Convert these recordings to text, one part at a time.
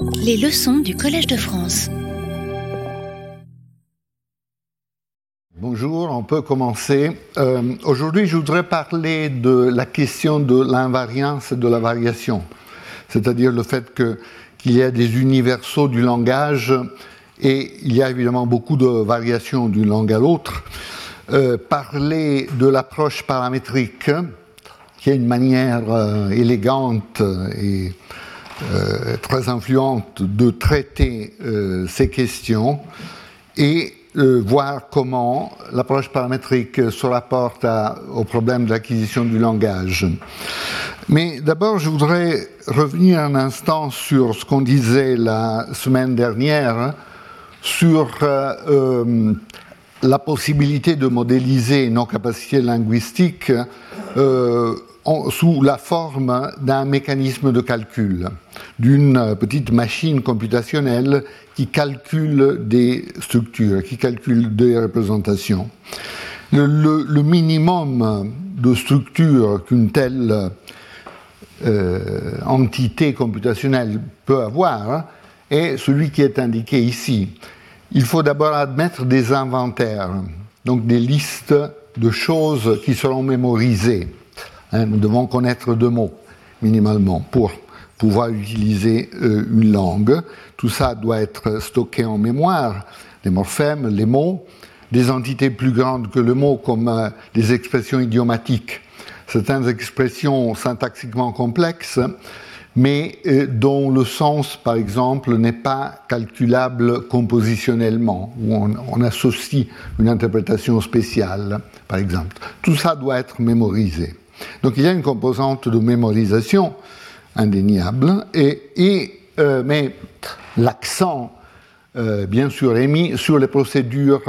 Les leçons du Collège de France. Bonjour, on peut commencer. Euh, Aujourd'hui, je voudrais parler de la question de l'invariance et de la variation, c'est-à-dire le fait qu'il y a des universaux du langage et il y a évidemment beaucoup de variations d'une langue à l'autre. Euh, parler de l'approche paramétrique, qui est une manière euh, élégante et euh, très influente de traiter euh, ces questions et euh, voir comment l'approche paramétrique se rapporte à, au problème de l'acquisition du langage. Mais d'abord, je voudrais revenir un instant sur ce qu'on disait la semaine dernière sur la possibilité de modéliser nos capacités linguistiques sous la forme d'un mécanisme de calcul, d'une petite machine computationnelle qui calcule des structures, qui calcule des représentations. Le minimum de structure qu'une telle euh, entité computationnelle peut avoir est celui qui est indiqué ici. Il faut d'abord admettre des inventaires, donc des listes de choses qui seront mémorisées. Hein, nous devons connaître deux mots, minimalement, pour pouvoir utiliser euh, une langue. Tout ça doit être stocké en mémoire, les morphèmes, les mots, des entités plus grandes que le mot, comme euh, des expressions idiomatiques, certaines expressions syntaxiquement complexes, mais euh, dont le sens, par exemple, n'est pas calculable compositionnellement, où on, on, associe une interprétation spéciale, par exemple. Tout ça doit être mémorisé. Donc il y a une composante de mémorisation indéniable, et, et euh, mais l'accent, euh, bien sûr, est mis sur les procédures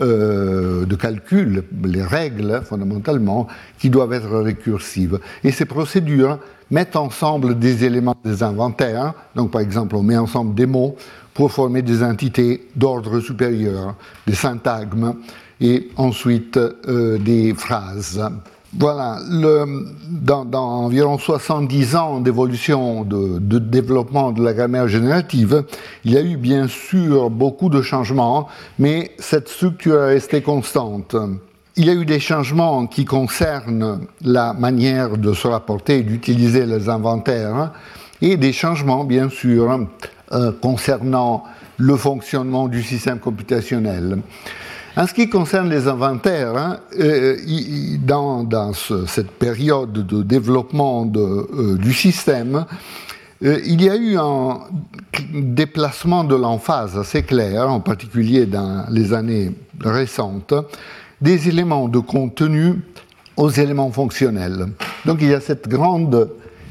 euh, de calcul, les règles, fondamentalement, qui doivent être récursives. Et ces procédures mettent ensemble des éléments des inventaires, donc par exemple, on met ensemble des mots pour former des entités d'ordre supérieur, des syntagmes, et ensuite des phrases. Voilà, dans, environ 70 ans d'évolution, de, de, développement de la grammaire générative, il y a eu bien sûr beaucoup de changements, mais cette structure est restée constante. Il y a eu des changements qui concernent la manière de se rapporter et d'utiliser les inventaires, et des changements, bien sûr, euh, concernant le fonctionnement du système computationnel. En ce qui concerne les inventaires, hein, euh, dans, dans ce, cette période de développement euh, du système, euh, il y a eu un déplacement de l'emphase assez clair, en particulier dans les années récentes, des éléments de contenu aux éléments fonctionnels. Donc il y a cette grande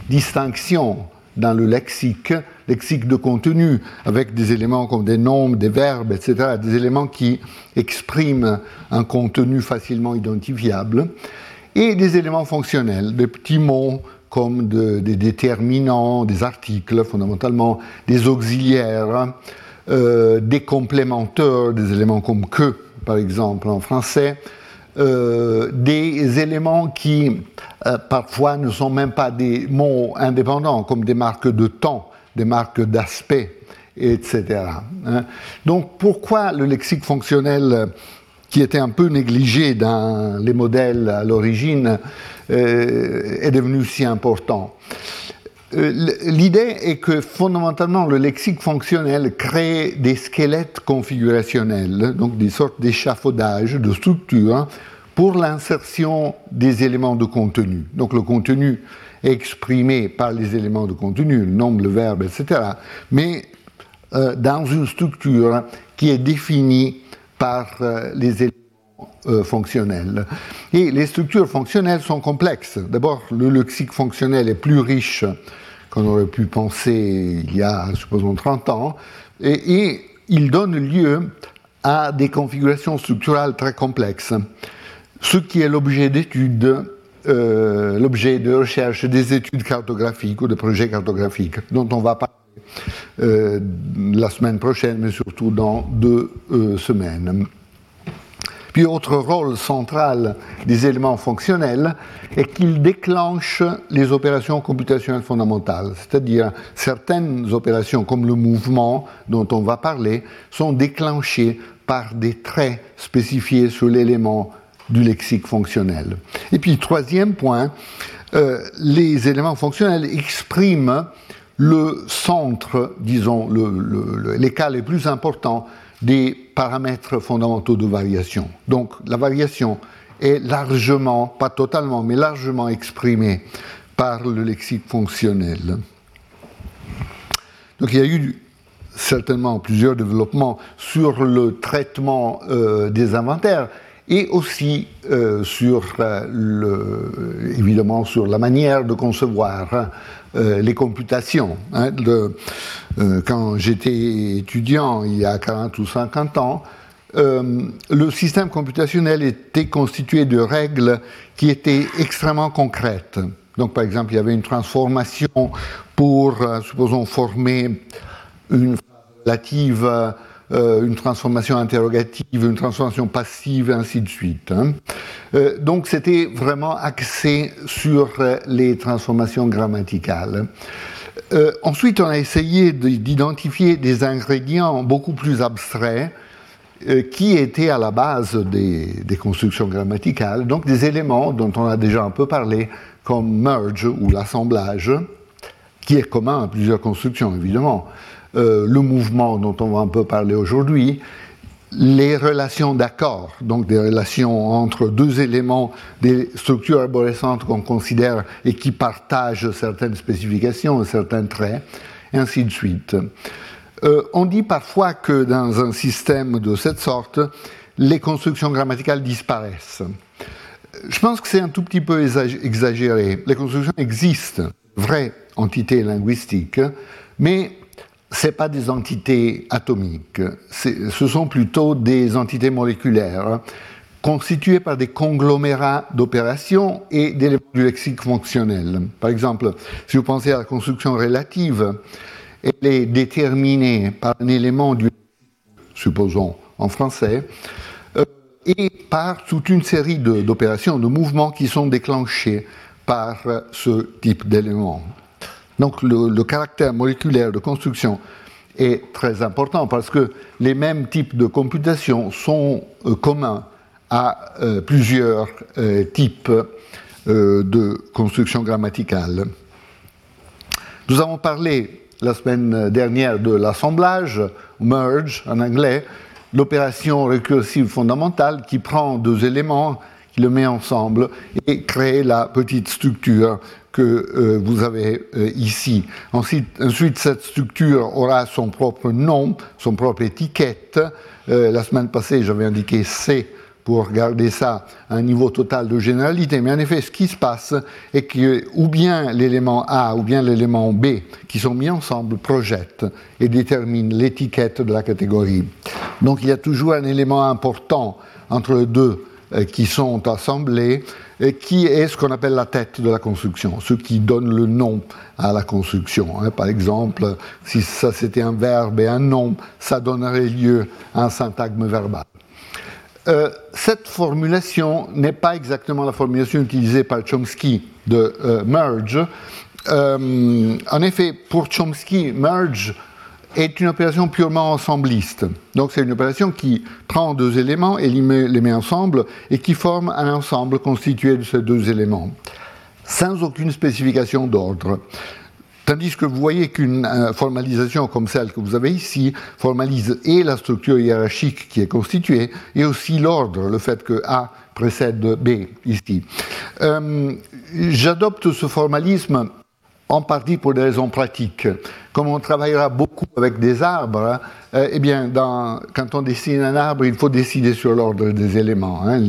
distinction dans le lexique, lexique de contenu, avec des éléments comme des nombres, des verbes, etc., des éléments qui expriment un contenu facilement identifiable, et des éléments fonctionnels, des petits mots comme de, des déterminants, des articles fondamentalement, des auxiliaires, euh, des complémenteurs, des éléments comme que, par exemple, en français, euh, des éléments qui euh, parfois ne sont même pas des mots indépendants, comme des marques de temps, des marques d'aspect, etc. Hein. Donc pourquoi le lexique fonctionnel, qui était un peu négligé dans les modèles à l'origine, euh, est devenu si important? L'idée est que fondamentalement le lexique fonctionnel crée des squelettes configurationnels, donc des sortes d'échafaudages, de structures pour l'insertion des éléments de contenu. Donc le contenu est exprimé par les éléments de contenu, le nombre, le verbe, etc., mais euh, dans une structure qui est définie par euh, les éléments euh, fonctionnels. Et les structures fonctionnelles sont complexes. D'abord, le lexique fonctionnel est plus riche qu'on aurait pu penser il y a, supposons, 30 ans, et, il donne lieu à des configurations structurales très complexes ce qui est l'objet d'études, euh, l'objet de recherche des études cartographiques ou de projets cartographiques, dont on va parler euh, la semaine prochaine, mais surtout dans deux euh, semaines. Puis autre rôle central des éléments fonctionnels est qu'ils déclenchent les opérations computationnelles fondamentales, c'est-à-dire certaines opérations comme le mouvement dont on va parler sont déclenchées par des traits spécifiés sur l'élément du lexique fonctionnel. Et puis troisième point, euh, les éléments fonctionnels expriment le centre, disons, les cas les plus importants des paramètres fondamentaux de variation. Donc la variation est largement, pas totalement, mais largement exprimée par le lexique fonctionnel. Donc il y a eu certainement plusieurs développements sur le traitement euh, des inventaires et aussi euh, sur euh, évidemment sur la manière de concevoir hein, euh, les computations. Hein, quand j'étais étudiant il y a 40 ou 50 ans, le système computationnel était constitué de règles qui étaient extrêmement concrètes. Donc, par exemple, il y avait une transformation pour, supposons, former une relative euh, une transformation interrogative, une transformation passive, ainsi de suite. Hein. Euh, donc c'était vraiment axé sur euh, les transformations grammaticales. ensuite, on a essayé d'identifier des ingrédients beaucoup plus abstraits qui étaient à la base des, constructions grammaticales, donc des éléments dont on a déjà un peu parlé, comme merge ou l'assemblage, qui est commun à plusieurs constructions évidemment. Euh, le mouvement dont on va un peu parler aujourd'hui, les relations d'accord, donc des relations entre deux éléments, des structures arborescentes qu'on considère et qui partagent certaines spécifications, certains traits, et ainsi de suite. Euh, on dit parfois que dans un système de cette sorte, les constructions grammaticales disparaissent. Je pense que c'est un tout petit peu exagéré. Les constructions existent, vraies entités linguistiques, mais ce pas des entités atomiques, ce sont plutôt des entités moléculaires constituées par des conglomérats d'opérations et d'éléments du lexique fonctionnel. Par exemple, si vous pensez à la construction relative, elle est déterminée par un élément du supposons en français, euh, et par toute une série d'opérations, de, de mouvements qui sont déclenchés par ce type d'éléments. Donc le, caractère moléculaire de construction est très important parce que les mêmes types de computation sont euh, communs à euh, plusieurs euh, types de construction grammaticale. Nous avons parlé la semaine dernière de l'assemblage, merge en anglais, l'opération récursive fondamentale qui prend deux éléments, qui le met ensemble et crée la petite structure que euh, vous avez euh, ici. Ensuite, ensuite, cette structure aura son propre nom, son propre étiquette. Euh, la semaine passée, j'avais indiqué C pour garder ça à un niveau total de généralité. Mais en effet, ce qui se passe est que ou bien l'élément A ou bien l'élément B qui sont mis ensemble projettent et déterminent l'étiquette de la catégorie. Donc il y a toujours un élément important entre les deux qui sont assemblés qui est ce qu'on appelle la tête de la construction, ce qui donne le nom à la construction. Hein. Par exemple, si ça c'était un verbe et un nom, ça donnerait lieu à un syntagme verbal. Euh, cette formulation n'est pas exactement la formulation utilisée par Chomsky de euh, merge. Euh, en effet, pour Chomsky, merge est une opération purement ensembliste. Donc c'est une opération qui prend deux éléments et les met, ensemble et qui forme un ensemble constitué de ces deux éléments, sans aucune spécification d'ordre. Tandis que vous voyez qu'une euh, formalisation comme celle que vous avez ici formalise et la structure hiérarchique qui est constituée et aussi l'ordre, le fait que A précède B ici. Euh, j'adopte ce formalisme en partie pour des raisons pratiques. Comme on travaillera beaucoup avec des arbres, euh, eh bien, quand on dessine un arbre, il faut décider sur l'ordre des éléments. Hein.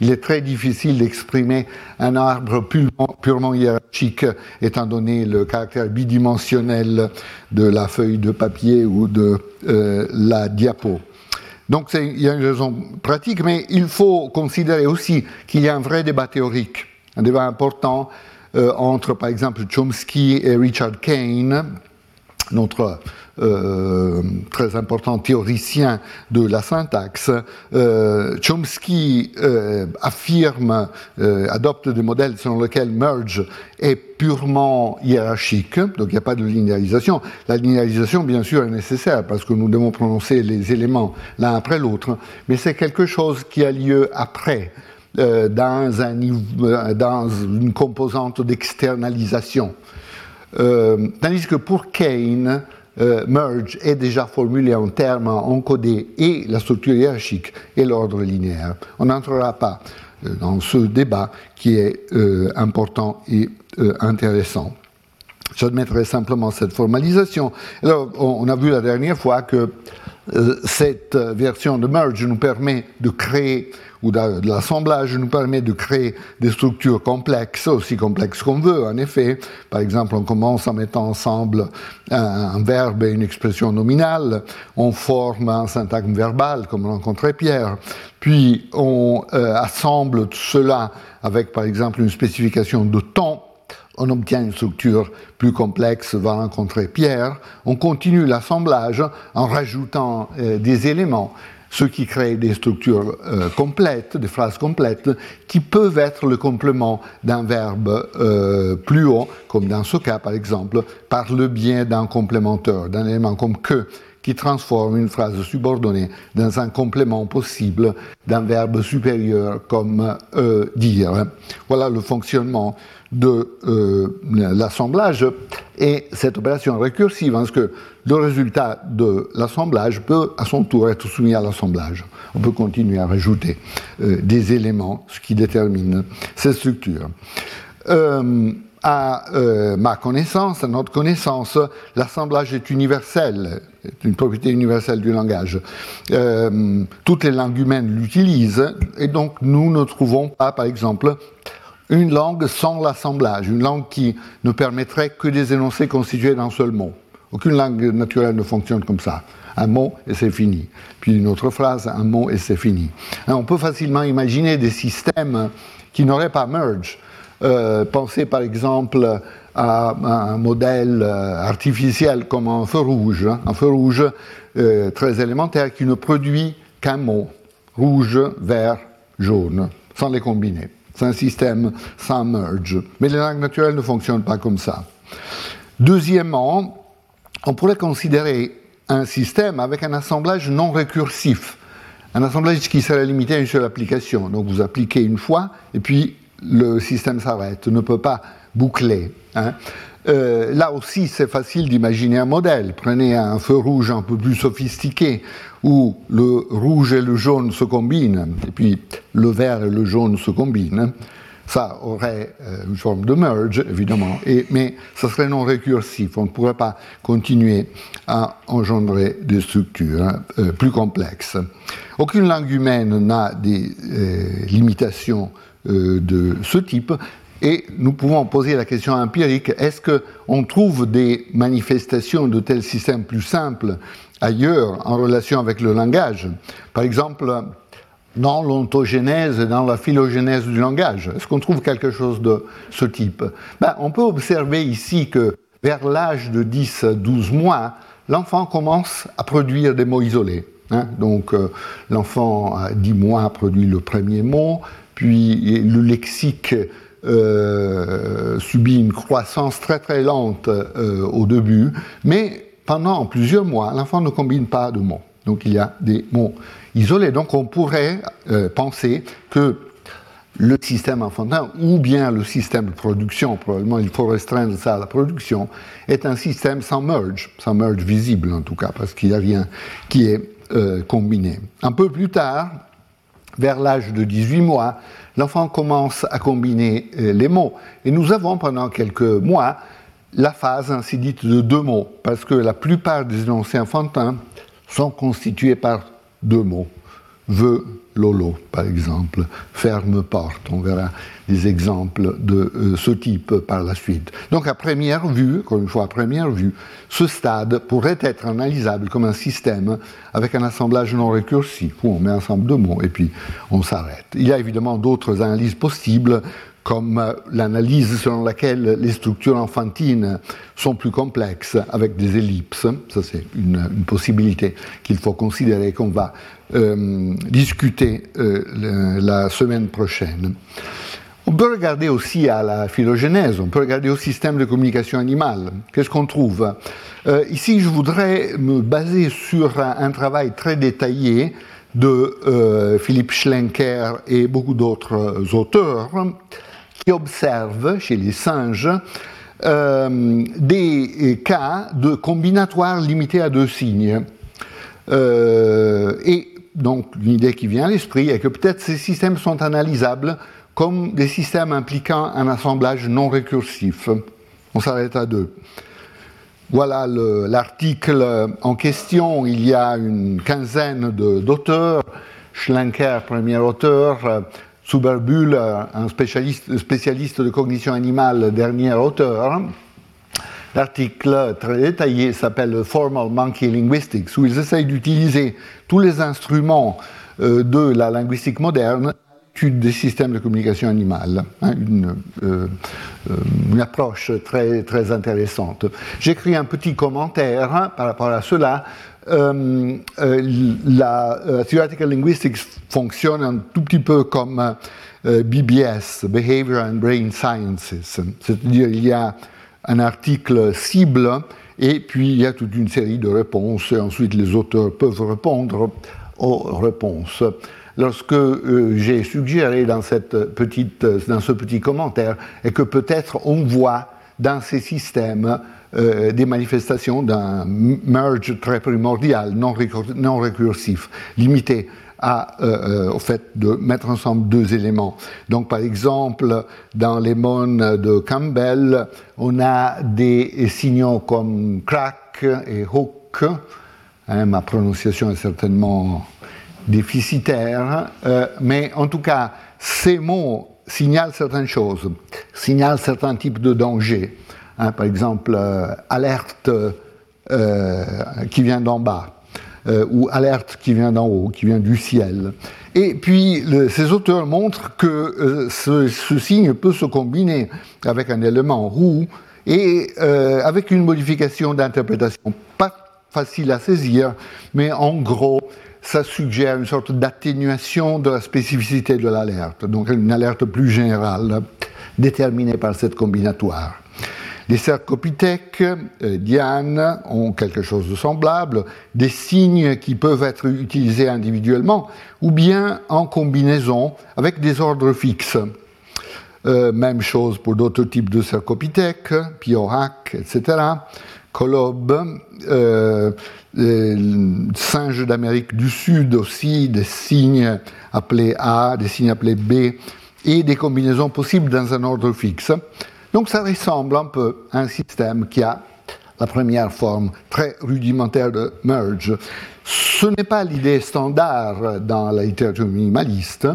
il est très difficile d'exprimer un arbre purement, hiérarchique, étant donné le caractère bidimensionnel de la feuille de papier ou de euh, la diapo. Donc il y a une raison pratique, mais il faut considérer aussi qu'il y a un vrai débat théorique, un débat important entre, par exemple, Chomsky et Richard Kane, notre euh, très important théoricien de la syntaxe, euh, Chomsky euh, affirme, adopte des modèles selon lesquels merge est purement hiérarchique, donc il n'y a pas de linéarisation. La linéarisation, bien sûr, est nécessaire parce que nous devons prononcer les éléments l'un après l'autre, mais c'est quelque chose qui a lieu après. Dans, un, dans une composante d'externalisation. tandis que pour Kane, euh, merge est déjà formulé en termes encodés et la structure hiérarchique et l'ordre linéaire. On n'entrera pas euh, dans ce débat qui est euh, important et intéressant. J'admettrai simplement cette formalisation. Alors, on a vu la dernière fois que cette version de merge nous permet de créer ou de, l'assemblage nous permet de créer des structures complexes, aussi complexes qu'on veut, en effet. Par exemple, on commence en mettant ensemble un, verbe et une expression nominale, on forme un syntagme verbal, comme rencontrait Pierre, puis on euh, assemble tout cela avec, par exemple, une spécification de temps, on obtient une structure plus complexe, va rencontrer Pierre. On continue l'assemblage en rajoutant euh, des éléments ce qui crée des structures euh, complètes, des phrases complètes, qui peuvent être le complément d'un verbe euh, plus haut, comme dans ce cas par exemple, par le biais d'un complémentaire, d'un élément comme que, qui transforme une phrase subordonnée dans un complément possible d'un verbe supérieur comme euh, dire. Voilà le fonctionnement de euh, l'assemblage et cette opération récursive, parce que le résultat de l'assemblage peut à son tour être soumis à l'assemblage. On peut continuer à rajouter euh, des éléments, ce qui détermine cette structure. Euh, à ma connaissance, à notre connaissance, l'assemblage est universel, une propriété universelle du langage. toutes les langues humaines l'utilisent, et donc nous ne trouvons pas, par exemple, une langue sans l'assemblage, une langue qui ne permettrait que des énoncés constitués d'un seul mot. Aucune langue naturelle ne fonctionne comme ça. Un mot et c'est fini. Puis une autre phrase, un mot et c'est fini. Hein, on peut facilement imaginer des systèmes qui n'auraient pas merge. Euh, pensez par exemple à un modèle euh, artificiel comme un feu rouge, hein, un feu rouge euh, très élémentaire qui ne produit qu'un mot, rouge, vert, jaune, sans les combiner. C'est un système sans merge. Mais les langues naturelles ne fonctionnent pas comme ça. Deuxièmement, on pourrait considérer un système avec un assemblage non récursif. Un assemblage qui serait limité à une seule application. Donc vous appliquez une fois et puis le système s'arrête, ne peut pas boucler. Hein. Euh, là aussi, c'est facile d'imaginer un modèle. Prenez un feu rouge un peu plus sophistiqué, où le rouge et le jaune se combinent, et puis le vert et le jaune se combinent. Ça aurait euh, une forme de merge, évidemment, mais ça serait non récursif. On ne pourrait pas continuer à engendrer des structures euh, plus complexes. Aucune langue humaine n'a des limitations de ce type, et nous pouvons poser la question empirique, est-ce qu'on trouve des manifestations de tels systèmes plus simples ailleurs en relation avec le langage? Par exemple, dans l'ontogénèse et dans la phylogénèse du langage. Est-ce qu'on trouve quelque chose de ce type? Ben, On peut observer ici que vers l'âge de 10 12 mois, l'enfant commence à produire des mots isolés. Hein. Donc euh, l'enfant à 10 mois produit le premier mot, puis le lexique euh, subit une croissance très très lente euh, au début, mais pendant plusieurs mois, l'enfant ne combine pas de mots. Donc il y a des mots isolés. Donc on pourrait euh, penser que le système enfantin, ou bien le système de production, probablement il faut restreindre ça à la production, est un système sans merge, sans merge visible en tout cas, parce qu'il n'y a rien qui est combiné. Un peu plus tard, vers l'âge de 18 mois, l'enfant commence à combiner euh, les mots. Et nous avons pendant quelques mois la phase ainsi dite de deux mots, parce que la plupart des énoncés enfantins sont constitués par deux mots. Lolo, par exemple, ferme porte. On verra des exemples de euh, ce type par la suite. Donc à première vue, encore une fois première vue, ce stade pourrait être analysable comme un système avec un assemblage non récursif, où on met ensemble deux mots et puis on s'arrête. Il y a évidemment d'autres analyses possibles comme l'analyse selon laquelle les structures enfantines sont plus complexes avec des ellipses. Ça, c'est une, possibilité qu'il faut considérer qu'on va euh, discuter euh, la semaine prochaine. On peut regarder aussi à la phylogénèse, on peut regarder au système de communication animale. Qu'est-ce qu'on trouve? Euh, Ici, je voudrais me baser sur un, travail très détaillé de Philippe Schlenker et beaucoup d'autres auteurs qui observent chez les singes des cas de combinatoires limités à deux signes. Et donc l'idée qui vient à l'esprit est que peut-être ces systèmes sont analysables comme des systèmes impliquant un assemblage non récursif. On s'arrête à deux. Voilà l'article en question. Il y a une quinzaine d'auteurs. Schlenker, premier auteur, Zuberbühl, un spécialiste, spécialiste de cognition animale, dernier auteur. L'article très détaillé s'appelle Formal Monkey Linguistics, où ils essayent d'utiliser tous les instruments euh, de la linguistique moderne des systèmes de communication animale, hein, une, euh, euh, une, approche très, très intéressante. J'écris un petit commentaire hein, par rapport à cela la Theoretical Linguistics fonctionne un tout petit peu comme BBS, Behavior and Brain Sciences. C'est-à-dire il y a un article cible et puis il y a toute une série de réponses et ensuite les auteurs peuvent répondre aux réponses. Lorsque j'ai suggéré dans, cette petite, dans ce petit commentaire et que peut-être on voit dans ces systèmes euh, des manifestations d'un merge très primordial, non récursif, limité euh, euh, au fait de mettre ensemble deux éléments. Donc, par exemple, dans les mônes de Campbell, on a des signaux comme crack et hook. Hein, ma prononciation est certainement déficitaire, mais en tout cas, ces mots signalent certaines choses, signalent certains types de dangers. Hein, par exemple, euh, alerte euh, qui vient d'en bas, euh, ou alerte qui vient d'en haut, qui vient du ciel. Et puis, ces auteurs montrent que ce, signe peut se combiner avec un élément roux et avec une modification d'interprétation. Pas facile à saisir, mais en gros, ça suggère une sorte d'atténuation de la spécificité de l'alerte, donc une alerte plus générale déterminée par cette combinatoire. Les cercopithèques, euh, Diane, ont quelque chose de semblable, des signes qui peuvent être utilisés individuellement ou bien en combinaison avec des ordres fixes. Euh, même chose pour d'autres types de cercopithèques, Piorac, etc. Colob, euh, singes d'Amérique du Sud aussi, des signes appelés A, des signes appelés B, et des combinaisons possibles dans un ordre fixe. Donc ça ressemble un peu à un système qui a la première forme très rudimentaire de merge. Ce n'est pas l'idée standard dans la littérature minimaliste.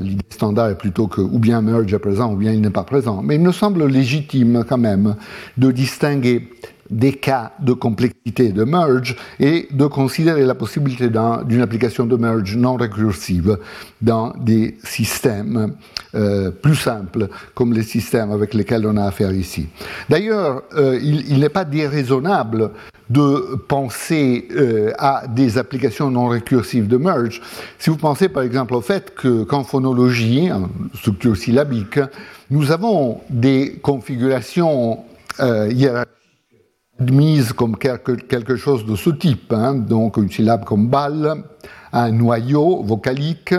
L'idée standard est plutôt que ou bien merge est présent ou bien il n'est pas présent. Mais il me semble légitime quand même de distinguer des cas de complexité de merge et de considérer la possibilité d'une application de merge non récursive dans des systèmes euh, plus simples comme les systèmes avec lesquels on a affaire ici. D'ailleurs, euh, il, n'est pas déraisonnable de penser euh, à des applications non récursives de merge. Si vous pensez par exemple au fait qu'en phonologie, en structure syllabique, nous avons des configurations hiérarchiques admise comme quelque, chose de ce type. Hein. Donc une syllabe comme balle, un noyau vocalique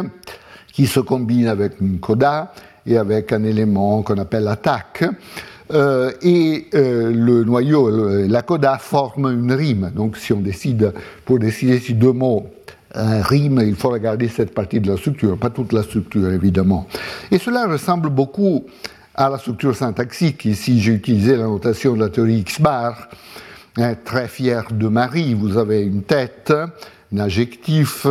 qui se combine avec une coda et avec un élément qu'on appelle attaque. Euh, et euh, le noyau, la coda forment une rime. Donc si on décide, pour décider si deux mots un rime, il faut regarder cette partie de la structure, pas toute la structure évidemment. Et cela ressemble beaucoup à la structure syntaxique. Ici, j'ai utilisé la notation de la théorie X-bar. Hein, très fier de Marie, vous avez une tête, un adjectif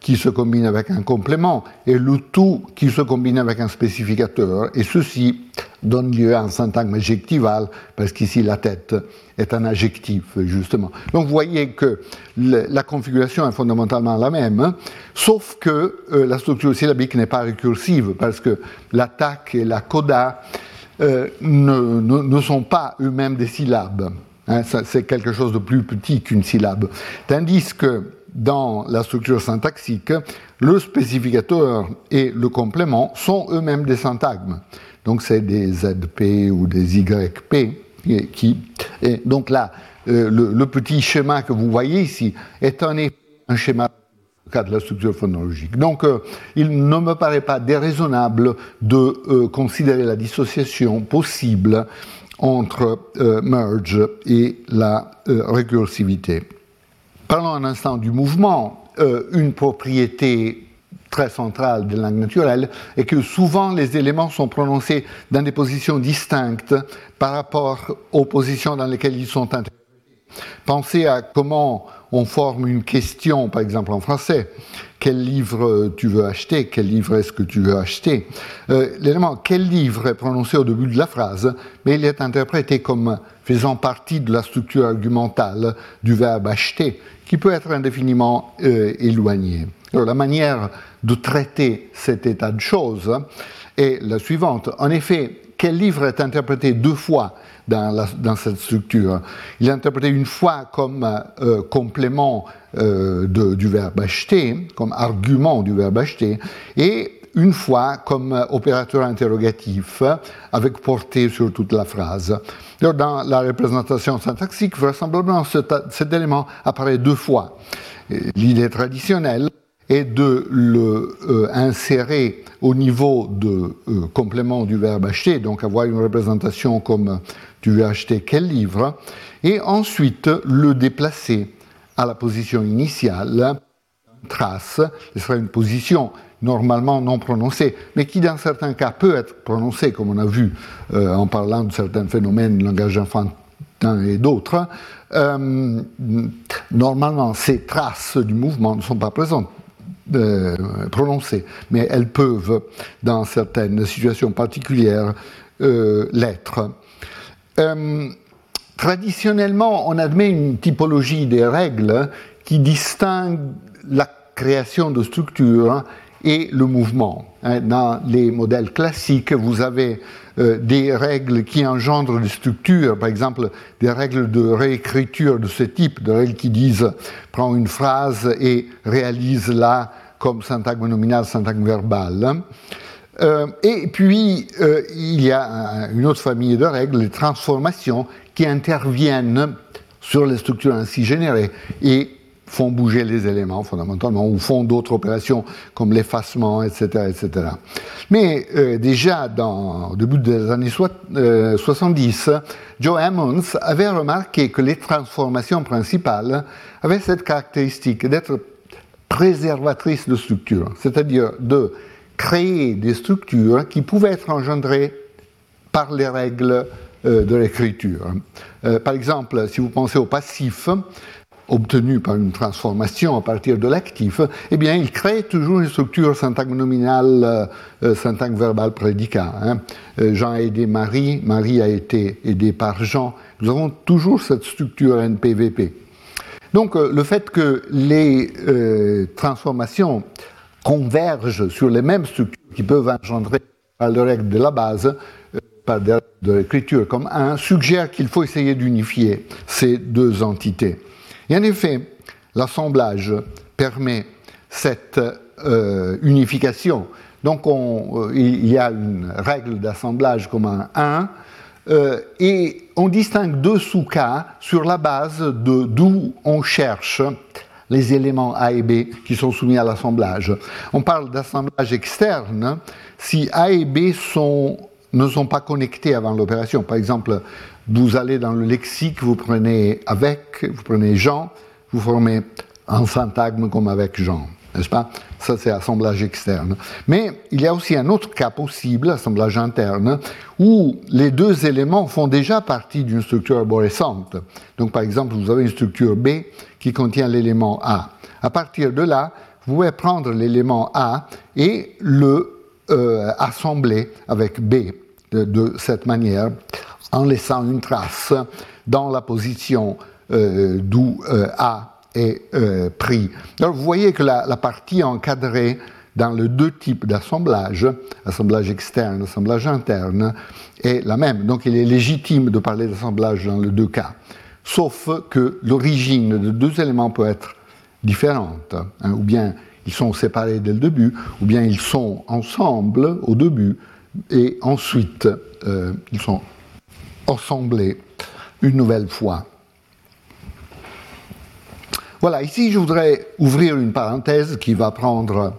qui se combine avec un complément et le tout qui se combine avec un spécificateur. Et ceci donne lieu à un syntagme adjectival, parce qu'ici la tête est un adjectif, justement. Donc vous voyez que la configuration est fondamentalement la même, hein, sauf que euh, la structure syllabique n'est pas récursive, parce que l'attaque et la coda euh, ne, sont pas eux-mêmes des syllabes. Hein, c'est quelque chose de plus petit qu'une syllabe. Tandis que dans la structure syntaxique, le spécificateur et le complément sont eux-mêmes des syntagmes. Donc c'est des ZP ou des YP qui. Donc là, euh, le, petit schéma que vous voyez ici est un, un schéma de la structure phonologique. Donc, euh, il ne me paraît pas déraisonnable de euh, considérer la dissociation possible entre merge et la récursivité. Parlons un instant du mouvement. une propriété très centrale des langues naturelles est que souvent les éléments sont prononcés dans des positions distinctes par rapport aux positions dans lesquelles ils sont interprétés. Pensez à comment on forme une question, par exemple en français. Quel livre tu veux acheter? Quel livre est-ce que tu veux acheter? Euh, L'élément quel livre est prononcé au début de la phrase, mais il est interprété comme faisant partie de la structure argumentale du verbe acheter, qui peut être indéfiniment euh, éloigné. Alors, la manière de traiter cet état de choses est la suivante. En effet, quel livre est interprété deux fois dans, cette structure? Il est interprété une fois comme euh, complément euh, du verbe acheter, comme argument du verbe acheter, et une fois comme opérateur interrogatif avec portée sur toute la phrase. Dans la représentation syntaxique, vraisemblablement, cet élément apparaît deux fois. L'idée traditionnelle et de le euh, insérer au niveau de euh, complément du verbe acheter, donc avoir une représentation comme tu veux acheter quel livre, et ensuite le déplacer à la position initiale, trace, ce sera une position normalement non prononcée, mais qui dans certains cas peut être prononcée, comme on a vu euh, en parlant de certains phénomènes, langage enfantin et d'autres. normalement, ces traces du mouvement ne sont pas présentes prononcées, mais elles peuvent, dans certaines situations particulières, euh, l'être. Euh, traditionnellement, on admet une typologie des règles qui distingue la création de structures et le mouvement. Hein, dans les modèles classiques, vous avez euh, des règles qui engendrent des structures, par exemple des règles de réécriture de ce type, des règles qui disent prends une phrase et réalise-la comme syntagme nominal, syntagme verbal. Euh, et puis, euh, il y a une autre famille de règles, les transformations, qui interviennent sur les structures ainsi générées et font bouger les éléments fondamentalement, ou font d'autres opérations comme l'effacement, etc., etc. Mais euh, déjà au début des années 70, euh, Joe Emmons avait remarqué que les transformations principales avaient cette caractéristique d'être préservatrices de structures, c'est-à-dire de créer des structures qui pouvaient être engendrées par les règles euh, de l'écriture. par exemple, si vous pensez au passif, obtenu par une transformation à partir de l'actif, eh bien, il crée toujours une structure syntagme nominale, euh, euh, syntagme verbal prédicat. Hein. Euh, Jean a aidé Marie, Marie a été aidée par Jean. Nous avons toujours cette structure NPVP. Donc, le fait que les transformations convergent sur les mêmes structures qui peuvent engendrer par les règles de la base, par de l'écriture comme un, suggère qu'il faut essayer d'unifier ces deux entités. Et en effet, l'assemblage permet cette euh, unification. Donc euh, il y a une règle d'assemblage comme un 1, euh, et on distingue deux sous-cas sur la base de d'où on cherche les éléments A et B qui sont soumis à l'assemblage. On parle d'assemblage externe si A et B ne sont pas connectés avant l'opération. Par exemple, vous allez dans le lexique, vous prenez avec, vous prenez Jean, vous formez un syntagme comme avec Jean, n'est-ce pas? Ça, c'est assemblage externe. Mais il y a aussi un autre cas possible, assemblage interne, où les deux éléments font déjà partie d'une structure arborescente. Donc, par exemple, vous avez une structure B qui contient l'élément A. À partir de là, vous pouvez prendre l'élément A et le euh, assembler avec B de, cette manière, en laissant une trace dans la position euh, d'où A est pris. Alors vous voyez que la, la partie encadrée dans les deux types d'assemblage, assemblage externe, assemblage interne, est la même. Donc il est légitime de parler d'assemblage dans les deux cas. Sauf que l'origine de deux éléments peut être différente. Hein, ou bien ils sont séparés dès le début, ou bien ils sont ensemble au début, et ensuite euh, ils sont assemblés une nouvelle fois. Voilà, ici je voudrais ouvrir une parenthèse qui va prendre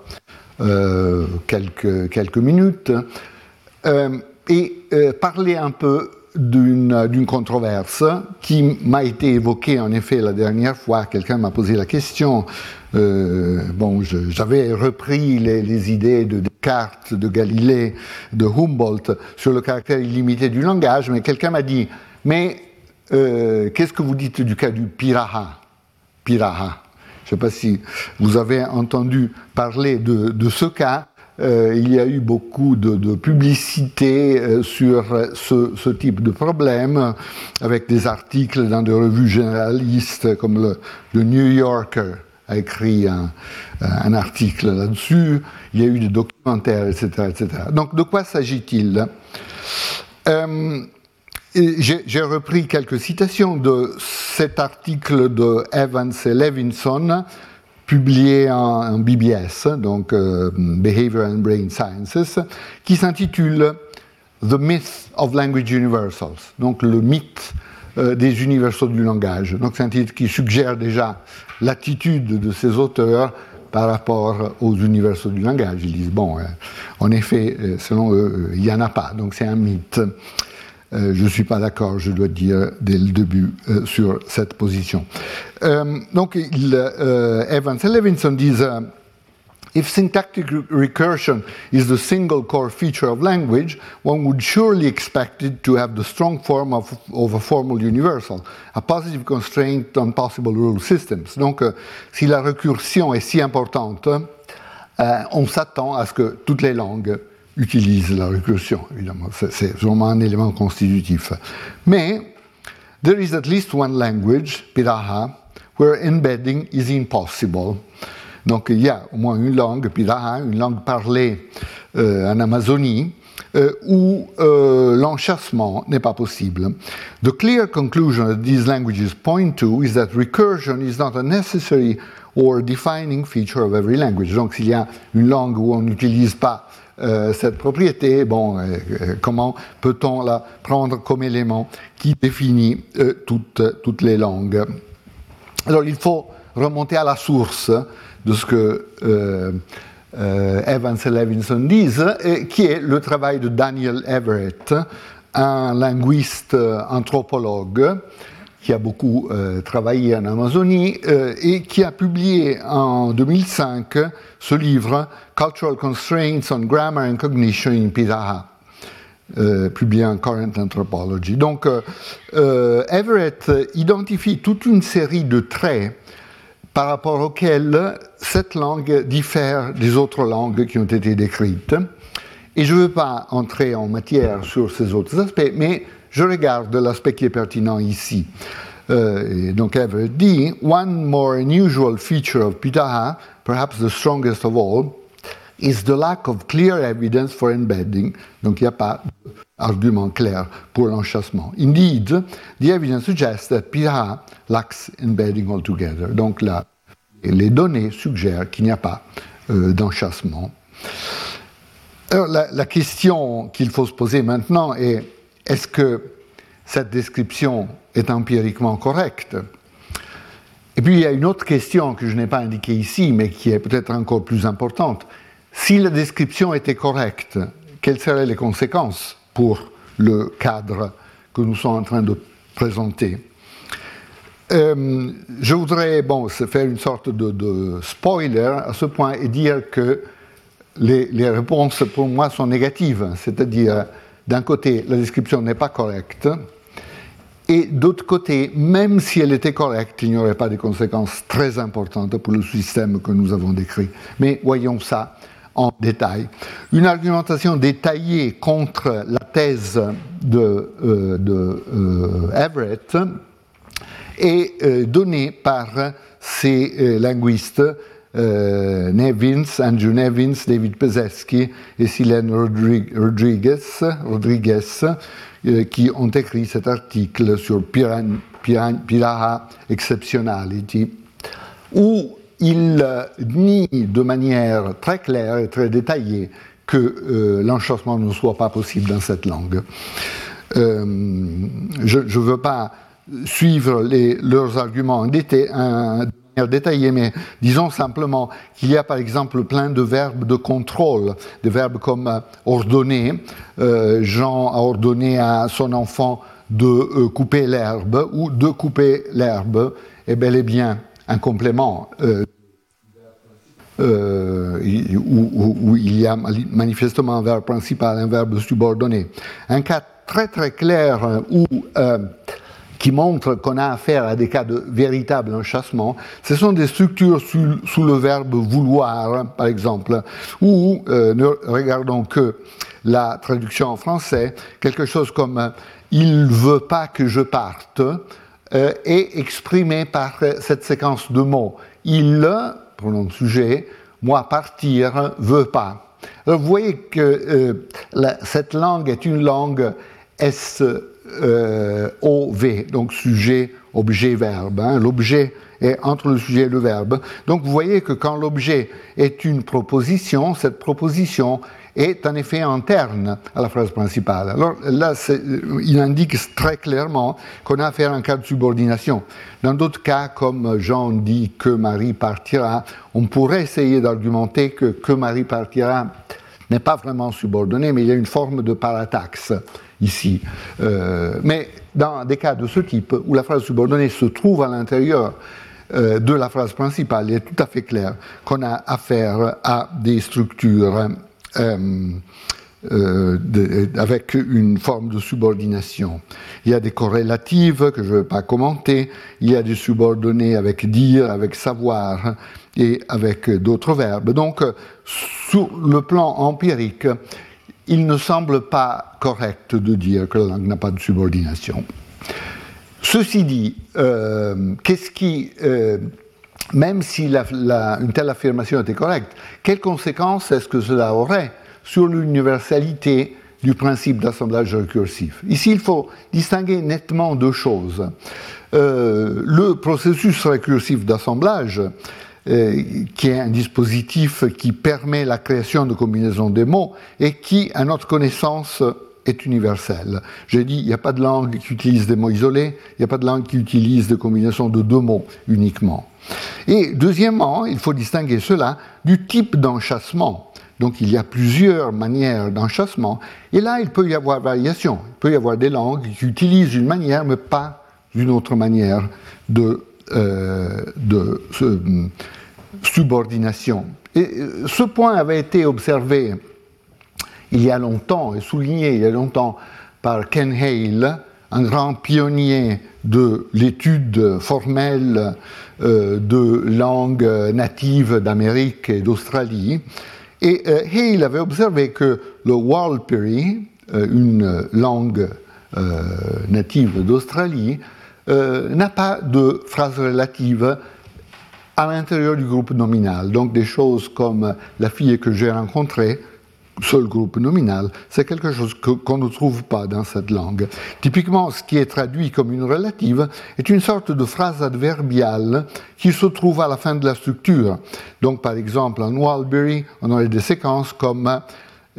euh, quelques, minutes, euh, et euh, parler un peu d'une controverse qui m'a été évoquée en effet la dernière fois. Quelqu'un m'a posé la question. j'avais repris les, les, idées de Descartes, de Galilée, de Humboldt sur le caractère illimité du langage, mais quelqu'un m'a dit Mais qu'est-ce que vous dites du cas du piraha? Je ne sais pas si vous avez entendu parler de, ce cas. Euh, il y a eu beaucoup de, publicité euh, sur ce, type de problème, avec des articles dans des revues généralistes comme le, New Yorker a écrit un, article là-dessus. Il y a eu des documentaires, etc., etc. Donc, de quoi s'agit-il? Euh, j'ai repris quelques citations de cet article de Evans et Levinson, publié en, BBS, donc euh, Behavior and Brain Sciences, qui s'intitule The Myth of Language Universals, donc le mythe euh, des universaux du langage. Donc c'est un titre qui suggère déjà l'attitude de ces auteurs par rapport aux universaux du langage. Ils disent, bon, euh, en effet, selon eux, il n'y en a pas, donc c'est un mythe. Euh, je ne suis pas d'accord, je dois dire, dès le début euh, sur cette position. Euh, donc, il, Evans et Levinson disent If syntactic recursion is the single core feature of language, one would surely expect it to have the strong form of, of a formal universal, a positive constraint on possible rule systems. Donc, si la récursion est si importante, on s'attend à ce que toutes les langues utilise la récursion, évidemment. C'est vraiment un élément constitutif. Mais, there is at least one language, Piraha, where embedding is impossible. Donc, il y a au moins une langue, Piraha, une langue parlée euh, en Amazonie, euh, où euh, n'est pas possible. The clear conclusion that these languages point to is that recursion is not a necessary or defining feature of every language. Donc, s'il y a une langue où on n'utilise pas euh, cette propriété, bon, euh, euh, comment peut-on la prendre comme élément qui définit toutes, toutes les langues? Alors il faut remonter à la source de ce que Evans et Levinson disent, qui est le travail de Daniel Everett, un linguiste anthropologue qui a beaucoup travaillé en Amazonie et qui a publié en 2005 ce livre Cultural Constraints on Grammar and Cognition in Piraha, euh, publié en Current Anthropology. Donc, euh, euh, Everett identifie toute une série de traits par rapport auxquels cette langue diffère des autres langues qui ont été décrites. Et je ne veux pas entrer en matière sur ces autres aspects, mais je regarde l'aspect qui est pertinent ici. Euh, donc Everett dit, One more unusual feature of Pitaha, perhaps the strongest of all, is the lack of clear evidence for embedding. Donc il n'y a pas d'argument clair pour l'enchassement. Indeed, the evidence suggests that Piraha lacks embedding altogether. Donc là, les données suggèrent qu'il n'y a pas euh, d'enchassement. Alors la question qu'il faut se poser maintenant est est-ce que cette description est empiriquement correcte? Et puis il y a une autre question que je n'ai pas indiquée ici, mais qui est peut-être encore plus importante. Si la description était correcte, quelles seraient les conséquences pour le cadre que nous sommes en train de présenter? Euh, Je voudrais bon, faire une sorte de, spoiler à ce point et dire que les, les réponses pour moi sont négatives, c'est-à-dire d'un côté la description n'est pas correcte, et d'autre côté, même si elle était correcte, il n'y aurait pas de conséquences très importantes pour le système que nous avons décrit. Mais voyons ça en détail. Une argumentation détaillée contre la thèse de, Everett est donnée par ces linguistes Nevins, Andrew Nevins, David Pezeski et Silène Rodriguez, Rodriguez qui ont écrit cet article sur Piraha Exceptionality, où il nie de manière très claire et très détaillée que euh, ne soit pas possible dans cette langue. Euh, je ne veux pas suivre leurs arguments en détail, détaillé, mais disons simplement qu'il y a par exemple plein de verbes de contrôle, des verbes comme euh, ordonner. Jean a ordonné à son enfant de couper l'herbe ou de couper l'herbe est bel et bien un complément euh, où, il y a manifestement un verbe principal, un verbe subordonné. Un cas très très clair euh, où, euh, qui montre qu'on a affaire à des cas de véritable enchassement, ce sont des structures sous, le verbe vouloir, par exemple, où ne regardons que la traduction en français, quelque chose comme il ne veut pas que je parte est exprimé par cette séquence de mots. Il pronom sujet, moi partir, veut pas. vous voyez que euh, cette langue est une langue SOV, euh, donc sujet, objet, verbe. Hein. L'objet est entre le sujet et le verbe. Donc vous voyez que quand l'objet est une proposition, cette proposition est en effet interne à la phrase principale. Alors là, il indique très clairement qu'on a affaire à un cas de subordination. Dans d'autres cas, comme Jean dit que Marie partira, on pourrait essayer d'argumenter que que Marie partira n'est pas vraiment subordonné, mais il y a une forme de parataxe ici. Euh, mais dans des cas de ce type, où la phrase subordonnée se trouve à l'intérieur euh, de la phrase principale, il est tout à fait clair qu'on a affaire à des structures euh, avec une forme de subordination. Il y a des corrélatives que je ne vais pas commenter, il y a des subordonnés avec dire, avec savoir et avec d'autres verbes. Donc, sur le plan empirique, il ne semble pas correct de dire que la langue n'a pas de subordination. Ceci dit, euh, qu'est-ce qui même si une telle affirmation était correcte, quelles conséquences est-ce que cela aurait sur l'universalité du principe d'assemblage récursif? Ici, il faut distinguer nettement deux choses. Euh, le processus récursif d'assemblage, euh, qui est un dispositif qui permet la création de combinaisons de mots et qui, à notre connaissance, est universel. J'ai dit, il n'y a pas de langue qui utilise des mots isolés, il n'y a pas de langue qui utilise des combinaisons de deux mots uniquement. Et deuxièmement, il faut distinguer cela du type d'enchassement. Donc il y a plusieurs manières d'enchassement, et là il peut y avoir variation. Il peut y avoir des langues qui utilisent une manière, mais pas une autre manière de, euh, de subordination. Euh, ce point avait été observé il y a longtemps et souligné il y a longtemps par Ken Hale, un grand pionnier de l'étude formelle euh, de langues natives d'Amérique et d'Australie. Et euh, il avait observé que le Walpiri, une langue native d'Australie, n'a pas de phrase relative à l'intérieur du groupe nominal. Donc des choses comme la fille que j'ai rencontrée seul groupe nominal, c'est quelque chose qu'on ne trouve pas dans cette langue. Typiquement, ce qui est traduit comme une relative est une sorte de phrase adverbiale qui se trouve à la fin de la structure. Donc, par exemple, en Walbury, on aurait des séquences comme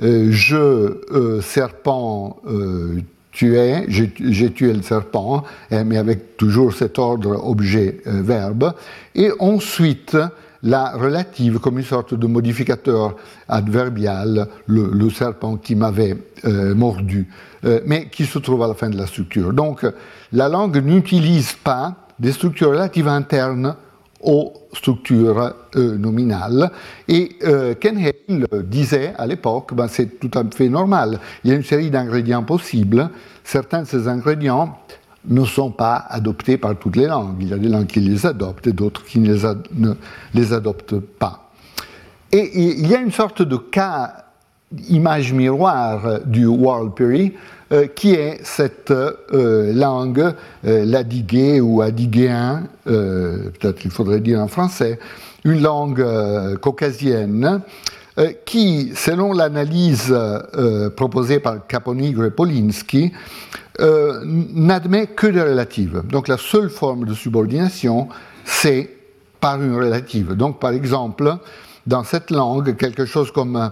euh, je, euh, serpent, euh, tué, j'ai tué le serpent, hein, mais avec toujours cet ordre objet-verbe. Et ensuite, la relative comme une sorte de modificateur adverbial, le, serpent qui m'avait euh, mordu, euh, mais qui se trouve à la fin de la structure. Donc la langue n'utilise pas des structures relatives internes aux structures euh, nominales. Et Ken Hale disait à l'époque, ben, c'est tout à fait normal, il y a une série d'ingrédients possibles, certains de ces ingrédients ne sont pas adoptés par toutes les langues. Il y a des langues qui les adoptent et d'autres qui ne les, adoptent pas. Et il y a une sorte de cas image miroir du Warlpiri, euh, qui est cette euh, langue euh, ladigué ou adiguéen, peut-être il faudrait dire en français, une langue caucasienne, qui, selon l'analyse proposée par Caponigre et Polinsky, n'admet que des relatives. Donc la seule forme de subordination, c'est par une relative. Donc par exemple, dans cette langue, quelque chose comme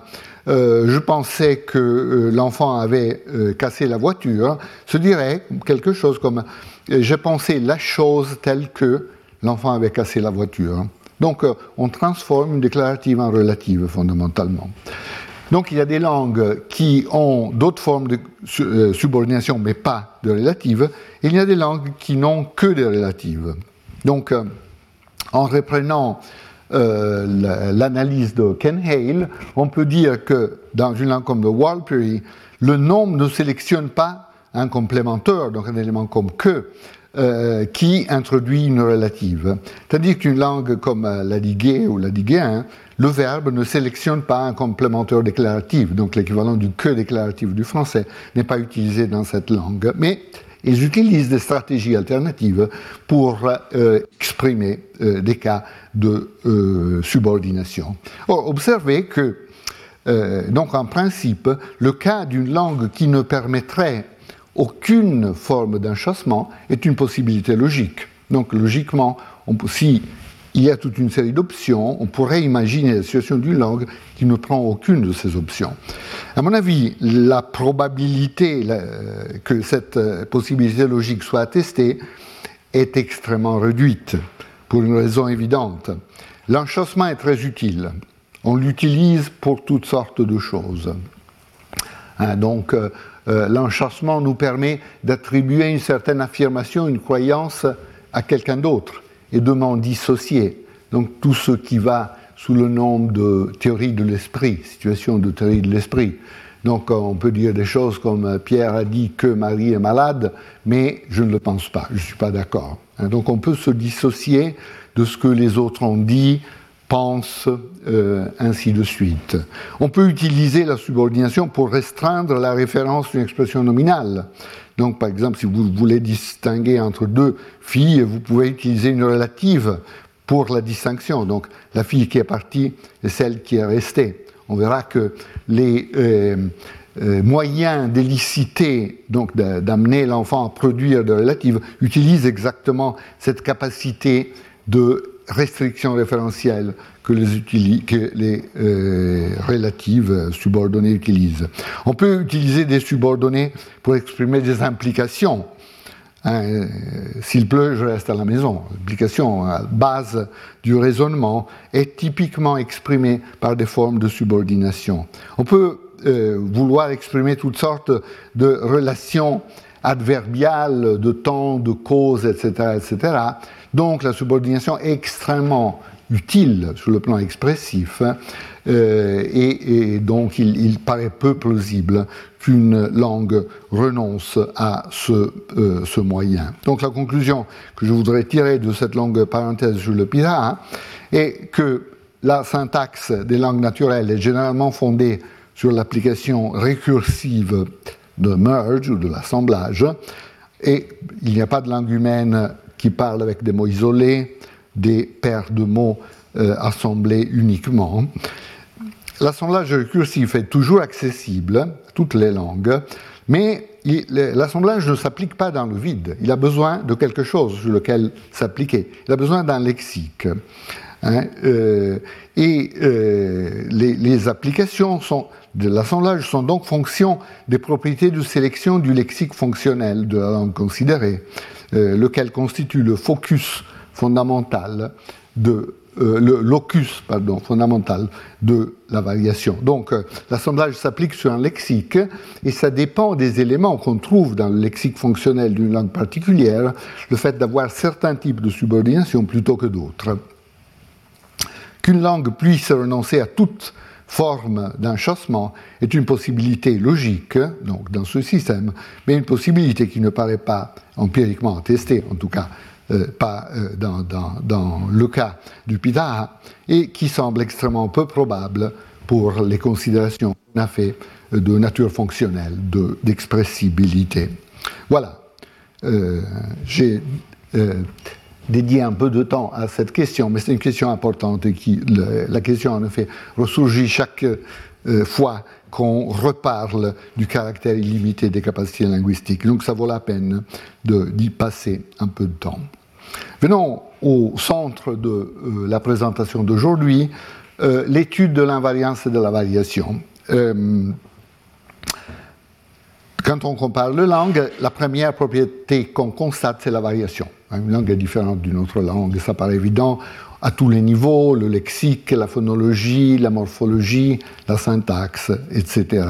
euh, je pensais que euh, l'enfant avait euh, cassé la voiture, se dirait quelque chose comme j'ai pensé la chose telle que l'enfant avait cassé la voiture. Donc on transforme une déclarative en relative fondamentalement. Donc il y a des langues qui ont d'autres formes de subordination mais pas de relative, il y a des langues qui n'ont que des relatives. Donc en reprenant euh, l'analyse de Ken Hale, on peut dire que dans une langue comme le Warlpiri, le nombre ne sélectionne pas un complémentaire, donc un élément comme que, euh, qui introduit une relative. Tandis qu'une langue comme euh, l'adigué ou l'adiguéen, le verbe ne sélectionne pas un complémentaire déclaratif, donc l'équivalent du que déclaratif du français n'est pas utilisé dans cette langue. Mais ils utilisent des stratégies alternatives pour euh, exprimer euh, des cas de euh, subordination. observez que, donc en principe, le cas d'une langue qui ne permettrait aucune forme d'enchâssement est une possibilité logique. Donc logiquement, on, si il y a toute une série d'options. On pourrait imaginer la situation d'une langue qui ne prend aucune de ces options. À mon avis, la probabilité que cette euh, possibilité logique soit attestée est extrêmement réduite, pour une raison évidente. L'enchâssement est très utile. On l'utilise pour toutes sortes de choses. Hein, donc, euh, euh, nous permet d'attribuer une certaine affirmation, une croyance à quelqu'un d'autre et de m'en dissocier. Donc tout ce qui va sous le nom de théorie de l'esprit, situation de théorie de l'esprit. Donc on peut dire des choses comme euh, Pierre a dit que Marie est malade, mais je ne le pense pas, je ne suis pas d'accord. Hein, donc on peut se dissocier de ce que les autres ont dit, pensent, euh, ainsi de suite. On peut utiliser la subordination pour restreindre la référence d'une expression nominale. Donc, par exemple, si vous voulez distinguer entre deux filles, vous pouvez utiliser une relative pour la distinction. Donc, la fille qui est partie est celle qui est restée. On verra que les euh, euh, moyens d'éliciter, donc d'amener l'enfant à produire des relatives, utilisent exactement cette capacité de restriction référentielle que les, euh, relatives subordonnées utilisent. On peut utiliser des subordonnées pour exprimer des implications. Hein, s'il pleut, je reste à la maison. L'implication base du raisonnement est typiquement exprimée par des formes de subordination. On peut euh, vouloir exprimer toutes sortes de relations adverbiales, de temps, de cause, etc., etc. Donc la subordination est extrêmement utile sur le plan expressif, hein, euh, et, donc il, paraît peu plausible qu'une langue renonce à ce, euh, ce, moyen. Donc la conclusion que je voudrais tirer de cette longue parenthèse sur le Pira est que la syntaxe des langues naturelles est généralement fondée sur l'application récursive de merge ou de l'assemblage, et il n'y a pas de langue humaine qui parle avec des mots isolés, des paires de mots euh, assemblés uniquement. L'assemblage récursif est toujours accessible, toutes les langues, mais l'assemblage ne s'applique pas dans le vide. Il a besoin de quelque chose sur lequel s'appliquer. Il a besoin d'un lexique. Hein, euh, et euh, les, applications de l'assemblage sont donc fonction des propriétés de sélection du lexique fonctionnel de la langue considérée, lequel constitue le focus fondamental de euh, de la variation. Donc euh, l'assemblage s'applique sur un lexique et ça dépend des éléments qu'on trouve dans le lexique fonctionnel d'une langue particulière, le fait d'avoir certains types de subordination plutôt que d'autres. Qu'une langue puisse renoncer à toute forme d'enchâssement est une possibilité logique donc dans ce système, mais une possibilité qui ne paraît pas empiriquement attestée, en tout cas euh, pas euh, dans, dans, dans, le cas du Pitaha, et qui semble extrêmement peu probable pour les considérations qu'on a fait de nature fonctionnelle, d'expressibilité. voilà. Euh, j'ai euh, dédié un peu de temps à cette question, mais c'est une question importante et qui, la question en effet ressurgit chaque euh, fois qu'on reparle du caractère illimité des capacités linguistiques. Donc ça vaut la peine d'y passer un peu de temps. Venons au centre de la présentation d'aujourd'hui, l'étude de l'invariance et de la variation. Quand on compare les langues, la première propriété qu'on constate, c'est la variation. Une langue est différente d'une autre langue, ça paraît évident à tous les niveaux, le lexique, la phonologie, la morphologie, la syntaxe, etc.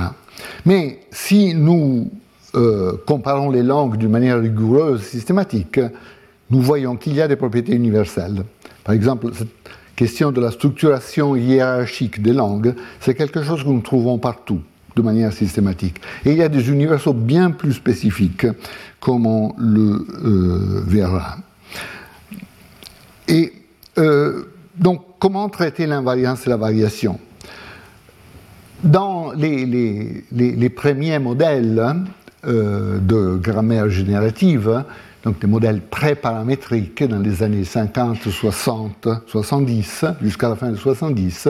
Mais si nous euh, comparons les langues d'une manière rigoureuse, systématique, nous voyons qu'il y a des propriétés universelles. Par exemple, cette question de la structuration hiérarchique des langues, c'est quelque chose que nous trouvons partout de manière systématique. Et il y a des universaux bien plus spécifiques, comme on le euh, verra. Et euh, donc, comment traiter l'invariance et la variation? Dans les, premiers modèles euh, de grammaire générative, donc des modèles pré-paramétriques dans les années 50, 60, 70, jusqu'à la fin de 70,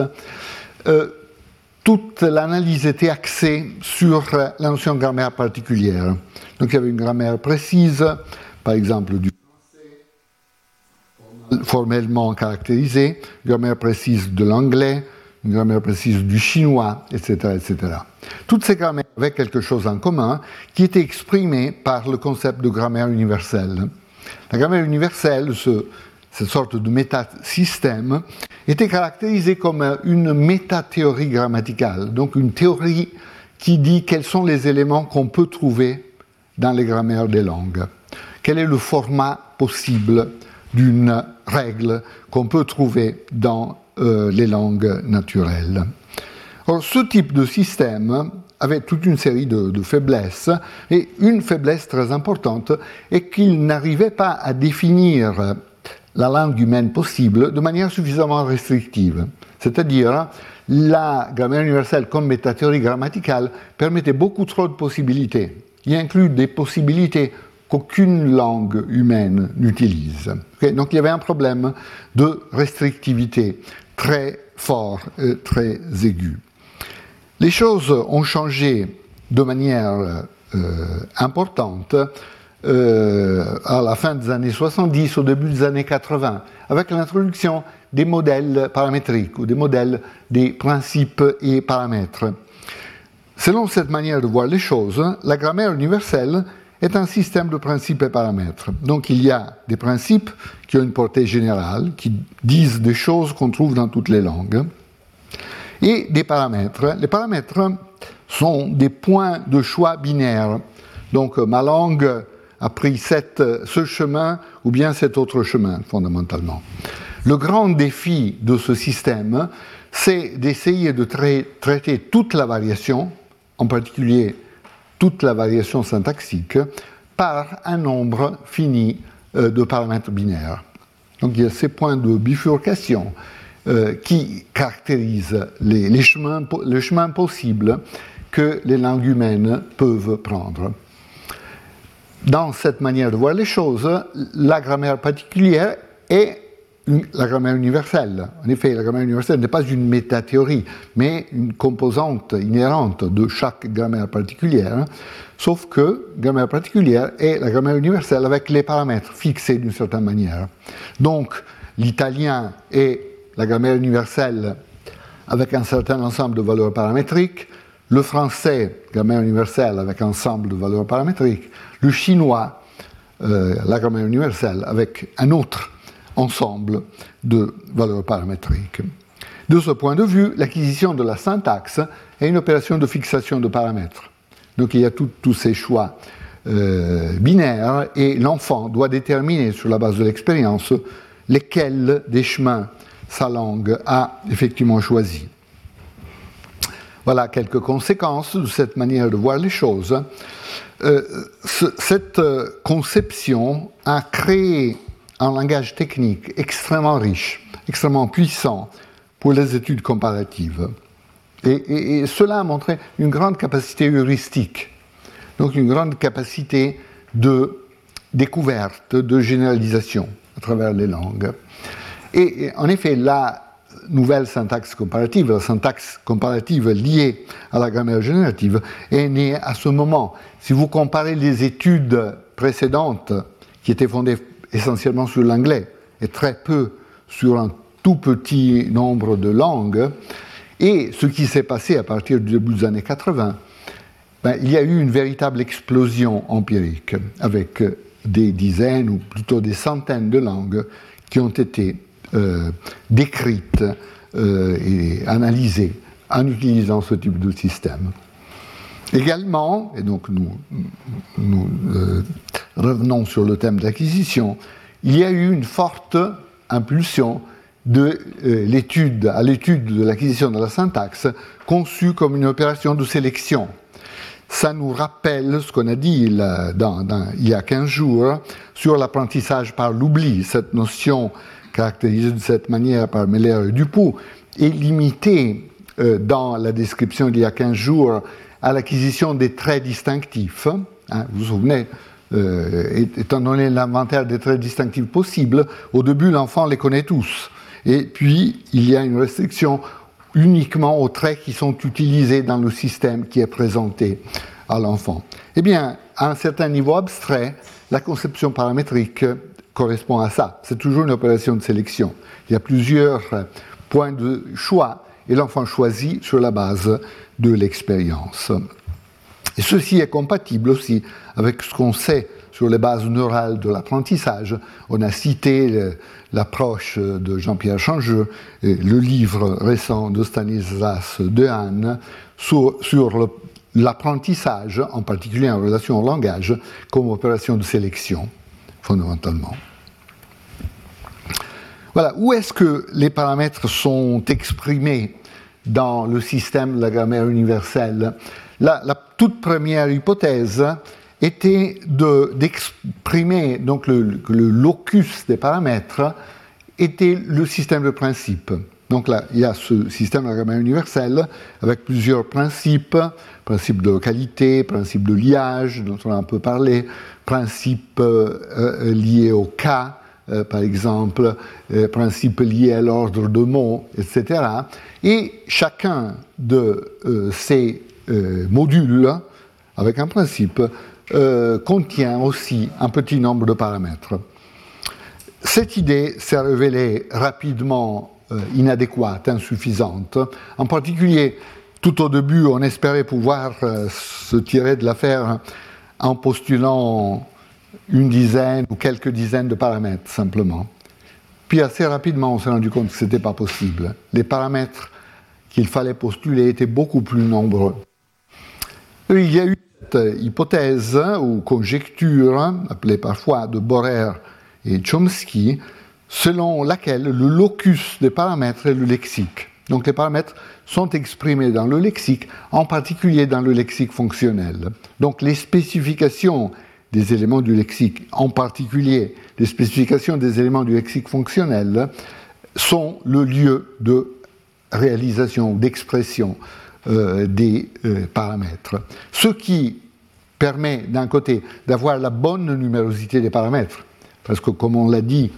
toute l'analyse était axée sur la notion de grammaire particulière. Donc il y avait une grammaire précise, par exemple du français, formellement caractérisée, une grammaire précise de l'anglais, une grammaire précise du chinois, etc., etc. Toutes ces grammaires avaient quelque chose en commun qui était exprimé par le concept de grammaire universelle. La grammaire universelle, cette sorte de métasystème, était caractérisé comme une métathéorie grammaticale, donc une théorie qui dit quels sont les éléments qu'on peut trouver dans les grammaires des langues. Quel est le format possible d'une règle qu'on peut trouver dans euh, les langues naturelles. Ce type de système avait toute une série de faiblesses, et une faiblesse très importante est qu'il n'arrivait pas à définir la langue humaine possible de manière suffisamment restrictive. C'est-à-dire, la grammaire universelle comme métathéorie grammaticale permettait beaucoup trop de possibilités. Il inclut des possibilités qu'aucune langue humaine n'utilise. Donc il y avait un problème de restrictivité très fort, et très aigu. Les choses ont changé de manière euh, importante à la fin des années 70, au début des années 80, avec l'introduction des modèles paramétriques ou des modèles des principes et paramètres. Selon cette manière de voir les choses, la grammaire universelle est un système de principes et paramètres. Donc il y a des principes qui ont une portée générale, qui disent des choses qu'on trouve dans toutes les langues, et des paramètres. Les paramètres sont des points de choix binaires. Donc ma langue a pris ce chemin ou bien cet autre chemin, fondamentalement. Le grand défi de ce système, c'est d'essayer de traiter toute la variation, en particulier toute la variation syntaxique, par un nombre fini euh, de paramètres binaires. Donc il y a ces points de bifurcation euh, qui caractérisent les chemins possibles que les langues humaines peuvent prendre dans cette manière de voir les choses, la grammaire particulière est la grammaire universelle. En effet, la grammaire universelle n'est pas une métathéorie, mais une composante inhérente de chaque grammaire particulière, sauf que grammaire particulière est la grammaire universelle avec les paramètres fixés d'une certaine manière. Donc, l'italien est la grammaire universelle avec un certain ensemble de valeurs paramétriques, le français, grammaire universelle avec ensemble de valeurs paramétriques, le chinois, euh, la grammaire universelle, avec un autre ensemble de valeurs paramétriques. De ce point de vue, l'acquisition de la syntaxe est une opération de fixation de paramètres. Donc il y a tous ces choix euh, binaires et l'enfant doit déterminer sur la base de l'expérience lesquels des chemins sa langue a effectivement choisi. Voilà quelques conséquences de cette manière de voir les choses. Euh, cette euh, conception a créé un langage technique extrêmement riche, extrêmement puissant pour les études comparatives. Et, cela a montré une grande capacité heuristique, donc une grande capacité de découverte, de généralisation à travers les langues. Et, en effet, la nouvelle syntaxe comparative, la syntaxe comparative liée à la grammaire générative, est née à ce moment. Si vous comparez les études précédentes, qui étaient fondées essentiellement sur l'anglais et très peu sur un tout petit nombre de langues, et ce qui s'est passé à partir du début des années 80, ben, il y a eu une véritable explosion empirique avec des dizaines ou plutôt des centaines de langues qui ont été euh, décrites euh, et analysées en utilisant ce type de système. Également, et donc nous, euh, revenons sur le thème d'acquisition, il y a eu une forte impulsion de l'étude, à l'étude de l'acquisition de la syntaxe, conçue comme une opération de sélection ça nous rappelle ce qu'on a dit il y a 15 jours sur l'apprentissage par l'oubli. Cette notion caractérisée de cette manière par Meller et Dupoux est limitée euh, dans la description d'il y a 15 jours à l'acquisition des traits distinctifs. Hein, vous vous souvenez, euh, étant donné l'inventaire des traits distinctifs possibles, au début l'enfant les connaît tous. Et puis il y a une restriction uniquement aux traits qui sont utilisés dans le système qui est présenté à l'enfant. Eh bien, à un certain niveau abstrait, la conception paramétrique correspond à ça. C'est toujours une opération de sélection. Il y a plusieurs points de choix et l'enfant choisit sur la base de l'expérience. Et ceci est compatible aussi avec ce qu'on sait sur les bases neurales de l'apprentissage. On a cité l'approche de Jean-Pierre Changeux, et le livre récent de Stanislas Dehaene sur, sur l'apprentissage, en particulier en relation au langage, comme opération de sélection, fondamentalement. Voilà, où est-ce que les paramètres sont exprimés dans le système de la grammaire universelle? La, la toute première hypothèse était d'exprimer, donc le, locus des paramètres était le système de principes. Donc là, il y a ce système de grammaire universel avec plusieurs principes, principe de localité, principe de liage, dont on a un peu parlé, principes euh, euh, liés au cas, euh, par exemple, principes liés à l'ordre de mots, etc. Et chacun de ces modules, avec un principe, euh, contient aussi un petit nombre de paramètres. Cette idée s'est révélée rapidement euh, inadéquate, insuffisante. En particulier, tout au début, on espérait pouvoir euh, se tirer de l'affaire en postulant une dizaine ou quelques dizaines de paramètres simplement. Puis assez rapidement, on s'est rendu compte que ce n'était pas possible. Les paramètres qu'il fallait postuler étaient beaucoup plus nombreux. Il y a eu hypothèse ou conjecture, appelée parfois de Borer et Chomsky, selon laquelle le locus des paramètres est le lexique. Donc les paramètres sont exprimés dans le lexique, en particulier dans le lexique fonctionnel. Donc les spécifications des éléments du lexique, en particulier les spécifications des éléments du lexique fonctionnel, sont le lieu de réalisation, d'expression euh, des euh, paramètres. Ce qui permet d'un côté d'avoir la bonne numérosité des paramètres, parce que comme on l'a dit,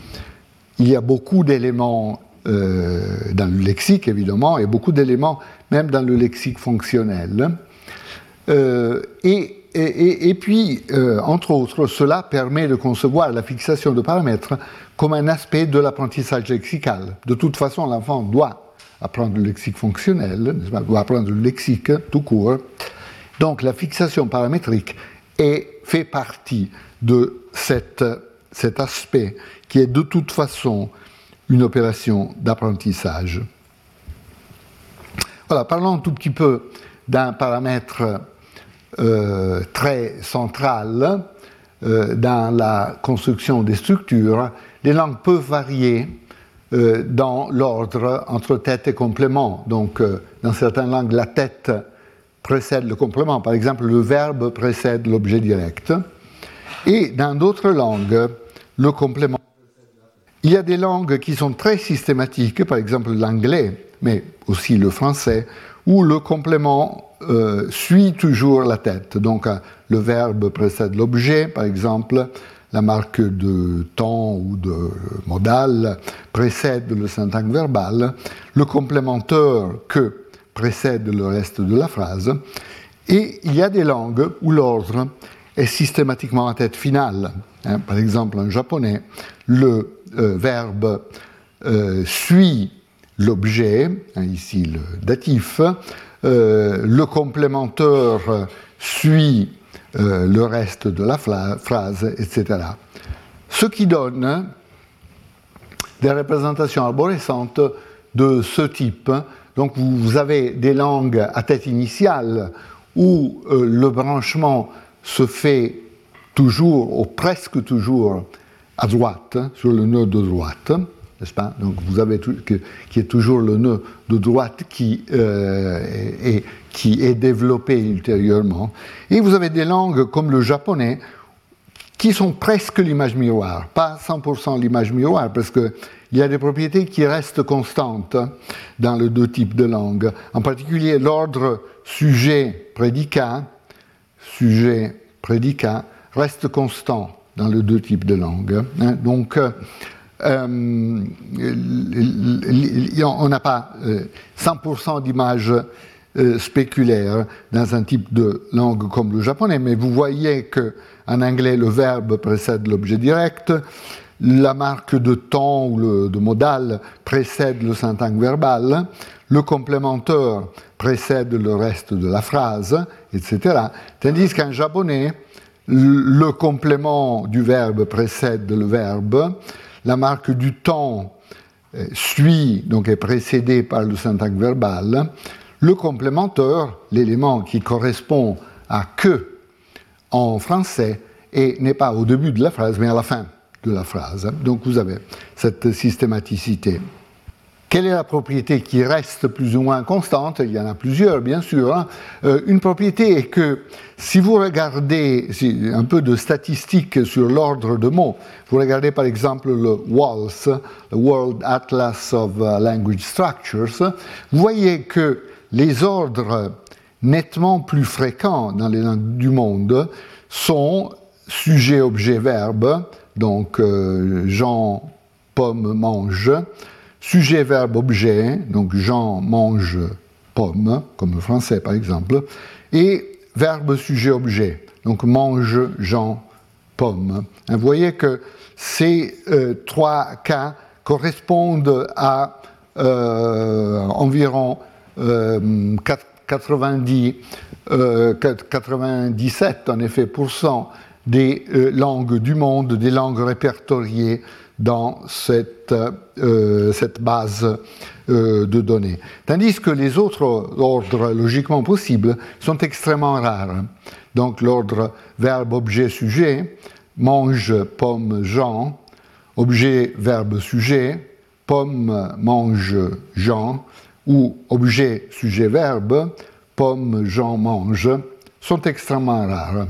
il y a beaucoup d'éléments euh, dans le lexique évidemment, et beaucoup d'éléments même dans le lexique fonctionnel. et, et, puis, entre autres, cela permet de concevoir la fixation de paramètres comme un aspect de l'apprentissage lexical. De toute façon, l'enfant doit apprendre le lexique fonctionnel, ou apprendre le lexique tout court. Donc la fixation paramétrique est, fait partie de cet aspect qui est de toute façon une opération d'apprentissage. Voilà, parlons un tout petit peu d'un paramètre euh, très central euh, dans la construction des structures. Les langues peuvent varier euh, dans l'ordre entre tête et complément. Donc, dans certaines langues, la tête précède le complément. Par exemple, le verbe précède l'objet direct. Et dans d'autres langues, le complément. Il y a des langues qui sont très systématiques, par exemple l'anglais mais aussi le français, où le complément euh, suit toujours la tête. Donc euh, le verbe précède l'objet, par exemple, la marque de temps ou de modal précède le syntagme verbal, le complémentaire que précède le reste de la phrase, et il y a des langues où l'ordre est systématiquement en tête finale. Hein. par exemple, en japonais, le euh, verbe suit l'objet, hein, ici le datif, le complémentaire suit euh, le reste de la phrase, etc. Ce qui donne des représentations arborescentes de ce type. Donc vous avez des langues à tête initiale où euh, le branchement se fait toujours ou presque toujours à droite, sur le nœud de droite n'est-ce pas? Donc vous avez qui est toujours le nœud de droite qui, euh, est, qui est développé ultérieurement. Et vous avez des langues comme le japonais qui sont presque l'image miroir, pas 100% l'image miroir, parce qu'il y a des propriétés qui restent constantes dans les deux types de langues. En particulier, l'ordre sujet-prédicat, sujet-prédicat, reste constant dans les deux types de langues. Hein. Donc, euh, on n'a pas 100% euh, d'images euh, spéculaires dans un type de langue comme le japonais, mais vous voyez que en anglais le verbe précède l'objet direct, la marque de temps ou de modal précède le syntagme verbal, le complémentaire précède le reste de la phrase, etc. Tandis qu'en japonais, le complément du verbe précède le verbe, la marque du temps euh, suit, donc est précédée par le syntaxe verbal. Le complémentaire, l'élément qui correspond à que en français, et n'est pas au début de la phrase, mais à la fin de la phrase. Donc vous avez cette systématicité. Quelle est la propriété qui reste plus ou moins constante? Il y en a plusieurs, bien sûr. Hein. Euh, une propriété est que si vous regardez un peu de statistiques sur l'ordre de mots, vous regardez par exemple le WALS, le World Atlas of uh, Language Structures, vous voyez que les ordres nettement plus fréquents dans les langues du monde sont sujet, objet, verbe, donc euh, Jean, pomme, mange, Sujet, verbe, objet, donc Jean mange pomme, comme le français par exemple, et verbe, sujet, objet, donc mange Jean pomme. Vous voyez que ces euh, trois cas correspondent à euh, environ 90, euh, 97 en effet des langues du monde, des langues répertoriées dans cette, euh, cette base euh, de données. Tandis que les autres ordres logiquement possibles sont extrêmement rares. Donc l'ordre verbe, objet, sujet, mange, pomme, Jean, objet, verbe, sujet, pomme, mange, Jean, ou objet, sujet, verbe, pomme, Jean, mange, sont extrêmement rares.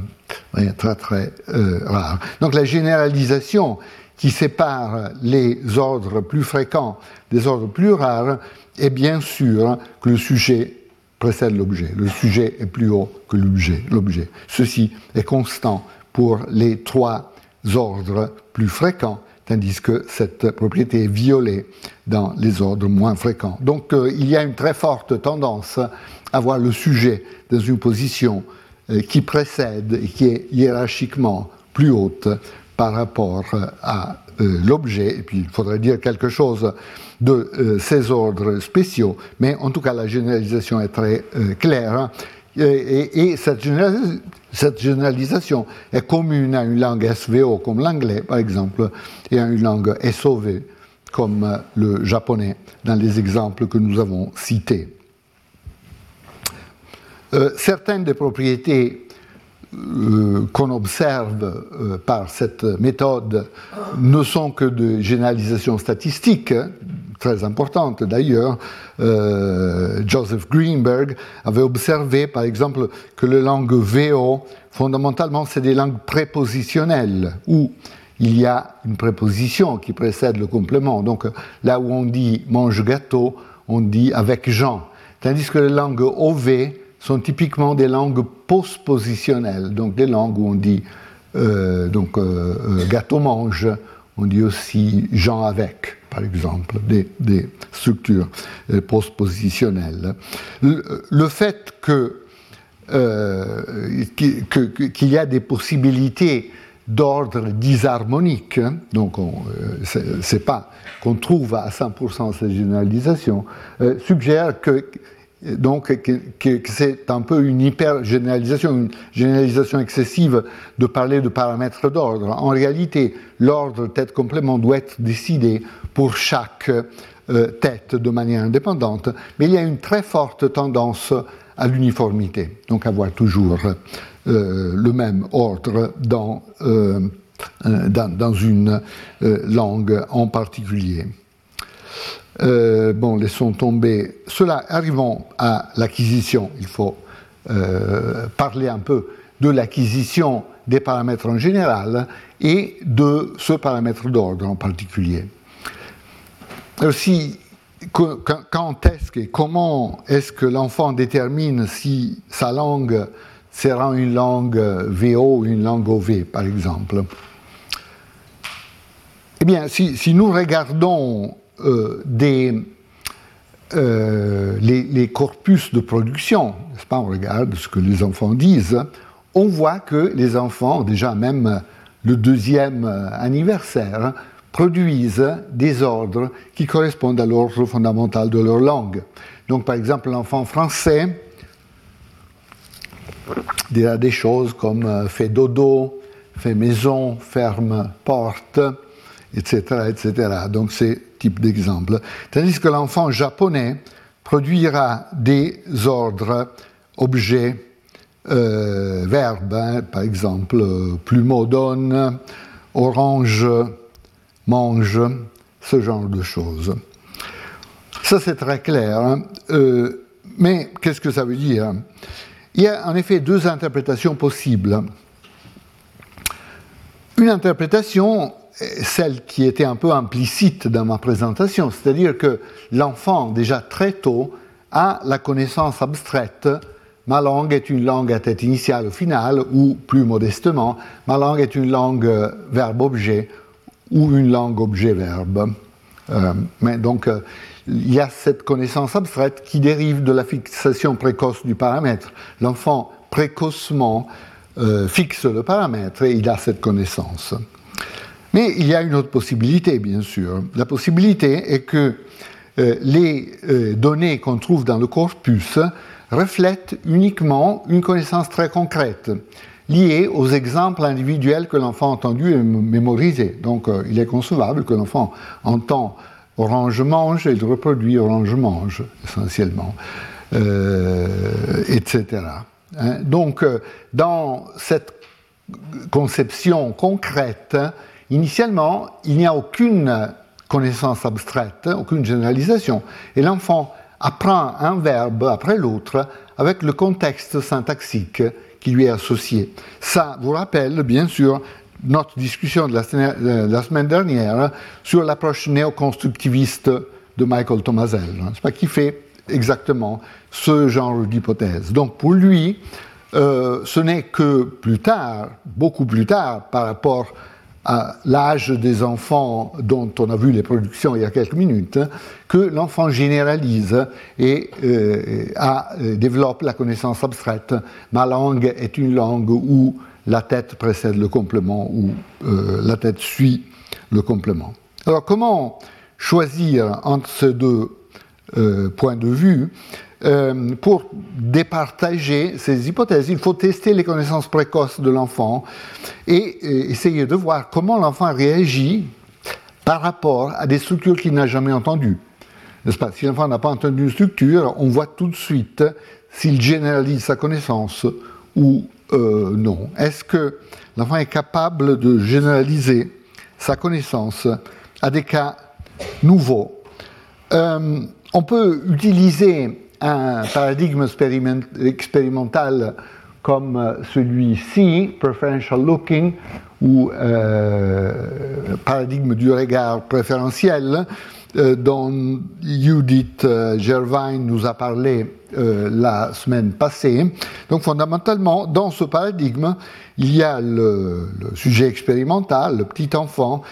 très très euh, rares. Donc la généralisation qui sépare les ordres plus fréquents des ordres plus rares est bien sûr que le sujet précède l'objet. Le sujet est plus haut que l'objet. Ceci est constant pour les trois ordres plus fréquents, tandis que cette propriété est violée dans les ordres moins fréquents. Donc euh, il y a une très forte tendance à voir le sujet dans une position euh, qui précède et qui est hiérarchiquement plus haute par rapport à euh, l'objet, et puis il faudrait dire quelque chose de euh, ces ordres spéciaux, mais en tout cas la généralisation est très euh, claire. Hein. Et, cette, cette, généralisation est commune à une langue SVO comme l'anglais, par exemple, et à une langue SOV comme le japonais, dans les exemples que nous avons cités. certaines des propriétés euh, qu'on observe euh, par cette méthode ne sont que de généralisation statistique, hein, très importante d'ailleurs. Euh, Joseph Greenberg avait observé par exemple que les langues VO, fondamentalement, c'est des langues prépositionnelles, où il y a une préposition qui précède le complément. Donc là où on dit mange gâteau, on dit avec Jean. Tandis que les langues OV sont typiquement des langues postpositionnelles, donc des langues où on dit euh, donc, euh, euh, gâteau mange, on dit aussi Jean avec, par exemple, des, structures postpositionnelles. Le, le, fait que qu'il y a des possibilités d'ordre disharmonique, hein, donc c'est pas qu'on trouve à 100% cette généralisation, suggère que donc c'est un peu une hyper-généralisation, une généralisation excessive de parler de paramètres d'ordre. En réalité, l'ordre tête-complément doit être décidé pour chaque euh, tête de manière indépendante, mais il y a une très forte tendance à l'uniformité, donc avoir toujours euh, le même ordre dans, euh, dans une langue en particulier. Euh, bon, laissons tomber cela. Arrivons à l'acquisition. Il faut euh, parler un peu de l'acquisition des paramètres en général et de ce paramètre d'ordre en particulier. Aussi, quand est-ce que, comment est-ce que l'enfant détermine si sa langue sera une langue VO ou une langue OV, par exemple? Eh bien, si nous regardons euh, des, euh, les, corpus de production, n'est-ce pas On regarde ce que les enfants disent, on voit que les enfants, déjà même le deuxième anniversaire, produisent des ordres qui correspondent à l'ordre fondamental de leur langue. Donc par exemple, l'enfant français dira des choses comme euh, fait dodo, fait maison, ferme porte, etc. Donc c'est type d'exemple. Tandis que l'enfant japonais produira des ordres, objets, euh, verbes, hein, par exemple, plumeau donne, orange mange, ce genre de choses. Ça, c'est très clair. Hein. Euh, mais qu'est-ce que ça veut dire? Il y a en effet deux interprétations possibles. Une interprétation celle qui était un peu implicite dans ma présentation, c'est-à-dire que l'enfant, déjà très tôt, a la connaissance abstraite ma langue est une langue à tête initiale ou finale, ou plus modestement, ma langue est une langue verbe-objet ou une langue objet-verbe. Euh, mais donc, euh, il y a cette connaissance abstraite qui dérive de la fixation précoce du paramètre. L'enfant précocement euh, fixe le paramètre et il a cette connaissance. Mais il y a une autre possibilité, bien sûr. La possibilité est que euh, les euh, données qu'on trouve dans le corpus reflètent uniquement une connaissance très concrète, liée aux exemples individuels que l'enfant a entendus et mémorisés. Donc euh, il est concevable que l'enfant entend orange mange et il reproduit orange mange, essentiellement, etc. Hein. Donc dans cette conception concrète, Initialement, il n'y a aucune connaissance abstraite, aucune généralisation, et l'enfant apprend un verbe après l'autre avec le contexte syntaxique qui lui est associé. Ça vous rappelle, bien sûr, notre discussion de la, semaine dernière sur l'approche néoconstructiviste de Michael Tomasel, qui fait exactement ce genre d'hypothèse. Donc pour lui, euh, ce n'est que plus tard, beaucoup plus tard, par rapport l'âge des enfants dont on a vu les productions il y a quelques minutes, que l'enfant généralise et euh, euh, développe la connaissance abstraite. Ma langue est une langue où la tête précède le complément, où euh, la tête suit le complément. Alors comment choisir entre ces deux points de vue? Euh, pour départager ces hypothèses, il faut tester les connaissances précoces de l'enfant et, euh, essayer de voir comment l'enfant réagit par rapport à des structures qu'il n'a jamais entendues. N'est-ce pas? Si l'enfant n'a pas entendu une structure, on voit tout de suite s'il généralise sa connaissance ou euh, non. Est-ce que l'enfant est capable de généraliser sa connaissance à des cas nouveaux? On peut utiliser un paradigme expérimental comme euh, celui-ci, preferential looking, ou euh, paradigme du regard préférentiel, dont Judith Gervain nous a parlé la semaine passée. Donc fondamentalement, dans ce paradigme, il y a le sujet expérimental, le petit enfant,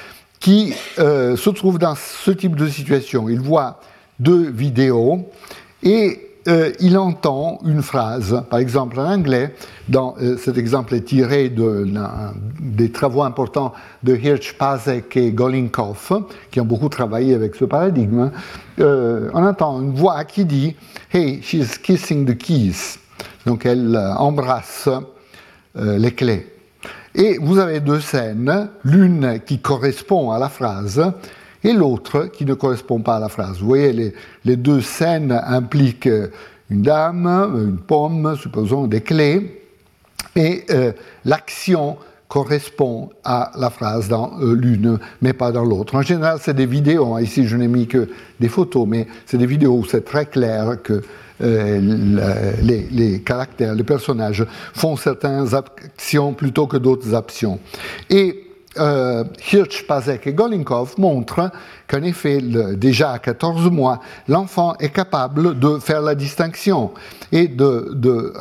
qui se trouve dans ce type de situation. Il voit deux vidéos et euh, il entend une phrase, par exemple en anglais, dans, euh, cet exemple est tiré de, des travaux importants de Hirsch, Pasek et Golinkov, qui ont beaucoup travaillé avec ce paradigme, euh, on entend une voix qui dit Hey, she's kissing the keys. Donc elle embrasse les clés. Et vous avez deux scènes, l'une qui correspond à la phrase et l'autre qui ne correspond pas à la phrase. Vous voyez, les, deux scènes impliquent une dame, une pomme, supposons des clés, et euh, l'action correspond à la phrase dans euh, l'une, mais pas dans l'autre. En général, c'est des vidéos, hein. ici je n'ai mis que des photos, mais c'est des vidéos où c'est très clair que euh, les, caractères, les personnages font certaines actions plutôt que d'autres actions. Euh, Hirsch, Pazek et Golinkov montrent qu'en effet, déjà à 14 mois, l'enfant est capable de faire la distinction et de,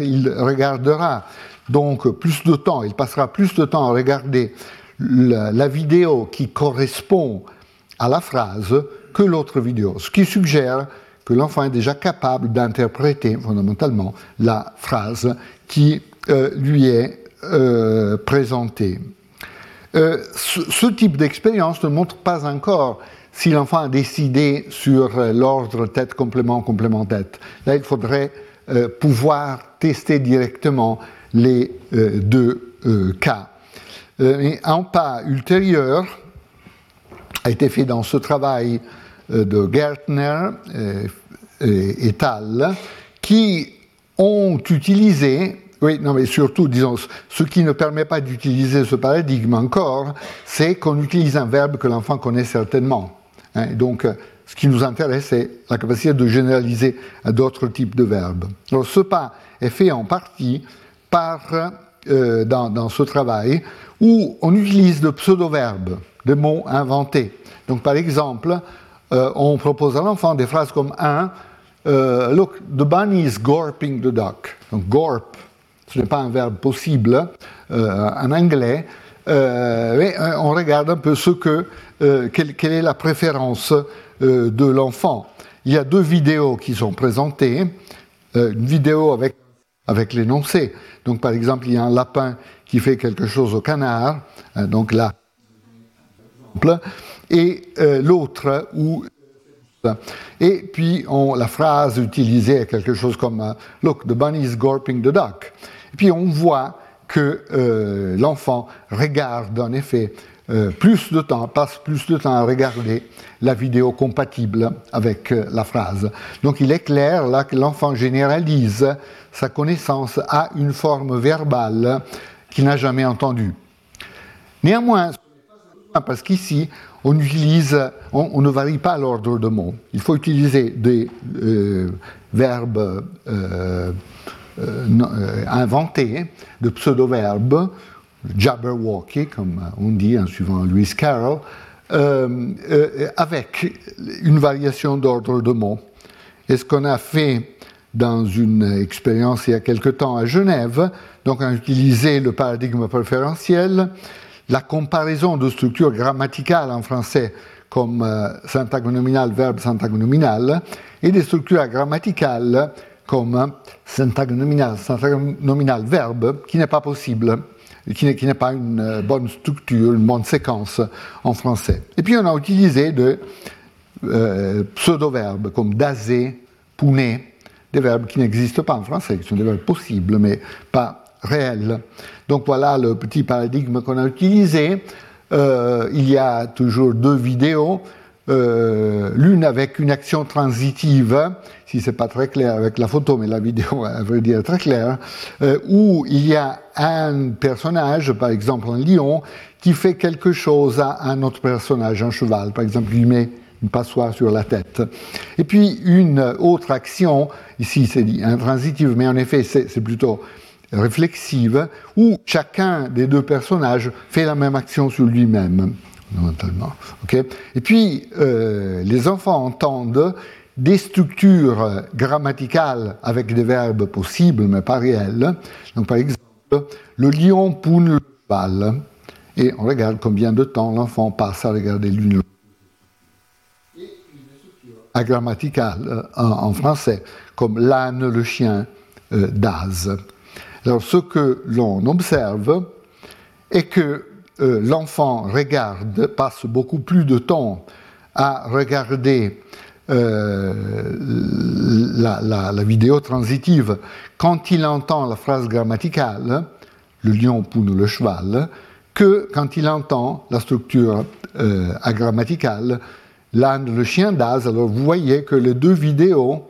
il regardera donc plus de temps, il passera plus de temps à regarder la, la vidéo qui correspond à la phrase que l'autre vidéo, ce qui suggère que l'enfant est déjà capable d'interpréter fondamentalement la phrase qui euh, lui est euh, présentée. Euh, ce, type d'expérience ne montre pas encore si l'enfant a décidé sur euh, l'ordre tête complément complément tête. Là, il faudrait euh, pouvoir tester directement les deux cas. un pas ultérieur a été fait dans ce travail de Gertner et, et qui ont utilisé oui, non, mais surtout, disons, ce qui ne permet pas d'utiliser ce paradigme encore, c'est qu'on utilise un verbe que l'enfant connaît certainement. Hein. donc, euh, ce qui nous intéresse, c'est la capacité de généraliser à d'autres types de verbes. Alors, ce pas est fait en partie par, euh, dans, ce travail où on utilise de pseudo-verbes, des mots inventés. Donc, par exemple, euh, on propose à l'enfant des phrases comme un, Look, the bunny is gorping the duck. Donc, gorp, ce n'est pas un verbe possible euh, en anglais, euh, mais euh, on regarde un peu ce que, quelle, est la préférence de l'enfant. Il y a deux vidéos qui sont présentées, une vidéo avec, avec l'énoncé. Donc par exemple, il y a un lapin qui fait quelque chose au canard, donc là, et l'autre où et puis on, la phrase utilisée est quelque chose comme Look, the bunny is gorping the duck. Et puis on voit que euh, l'enfant regarde en effet euh, plus de temps, passe plus de temps à regarder la vidéo compatible avec euh, la phrase. Donc il est clair là que l'enfant généralise sa connaissance à une forme verbale qu'il n'a jamais entendue. Néanmoins, parce qu'ici, on utilise, on, ne varie pas l'ordre de mots. Il faut utiliser des verbes euh, euh, inventé de pseudo-verbes, jabberwocky, comme on dit en suivant Lewis Carroll, euh, avec une variation d'ordre de mots. Et ce qu'on a fait dans une expérience il y a quelque temps à Genève, donc on a utilisé le paradigme préférentiel, la comparaison de structures grammaticales en français comme euh, syntagme verbe, syntagme nominal, et des structures grammaticales comme syntagme nominal, syntagme nominal verbe, qui n'est pas possible, qui n'est pas une euh, bonne structure, une bonne séquence en français. Et puis on a utilisé de euh, pseudo-verbes comme daser, pouner, des verbes qui n'existent pas en français, qui sont des verbes possibles, mais pas réels. Donc voilà le petit paradigme qu'on a utilisé. Euh, il y a toujours deux vidéos euh, l'une avec une action transitive, si c'est pas très clair avec la photo, mais la vidéo, à vrai dire, est très claire, euh, où il y a un personnage, par exemple un lion, qui fait quelque chose à un autre personnage, un cheval, par exemple, il met une passoire sur la tête. Et puis une autre action, ici c'est intransitive, mais en effet c'est plutôt réflexive, où chacun des deux personnages fait la même action sur lui-même. Et puis, euh, les enfants entendent des structures grammaticales avec des verbes possibles mais pas réels. Donc, par exemple, le lion poune le cheval. Et on regarde combien de temps l'enfant passe à regarder l'une grammatical euh, en, français, comme l'âne, le chien, euh. Alors, ce que l'on observe est que euh, l'enfant regarde, passe beaucoup plus de temps à regarder la, vidéo transitive quand il entend la phrase grammaticale, le lion poune le cheval, que quand il entend la structure agrammaticale l'âne, le chien d'Az. Alors vous voyez que les deux vidéos,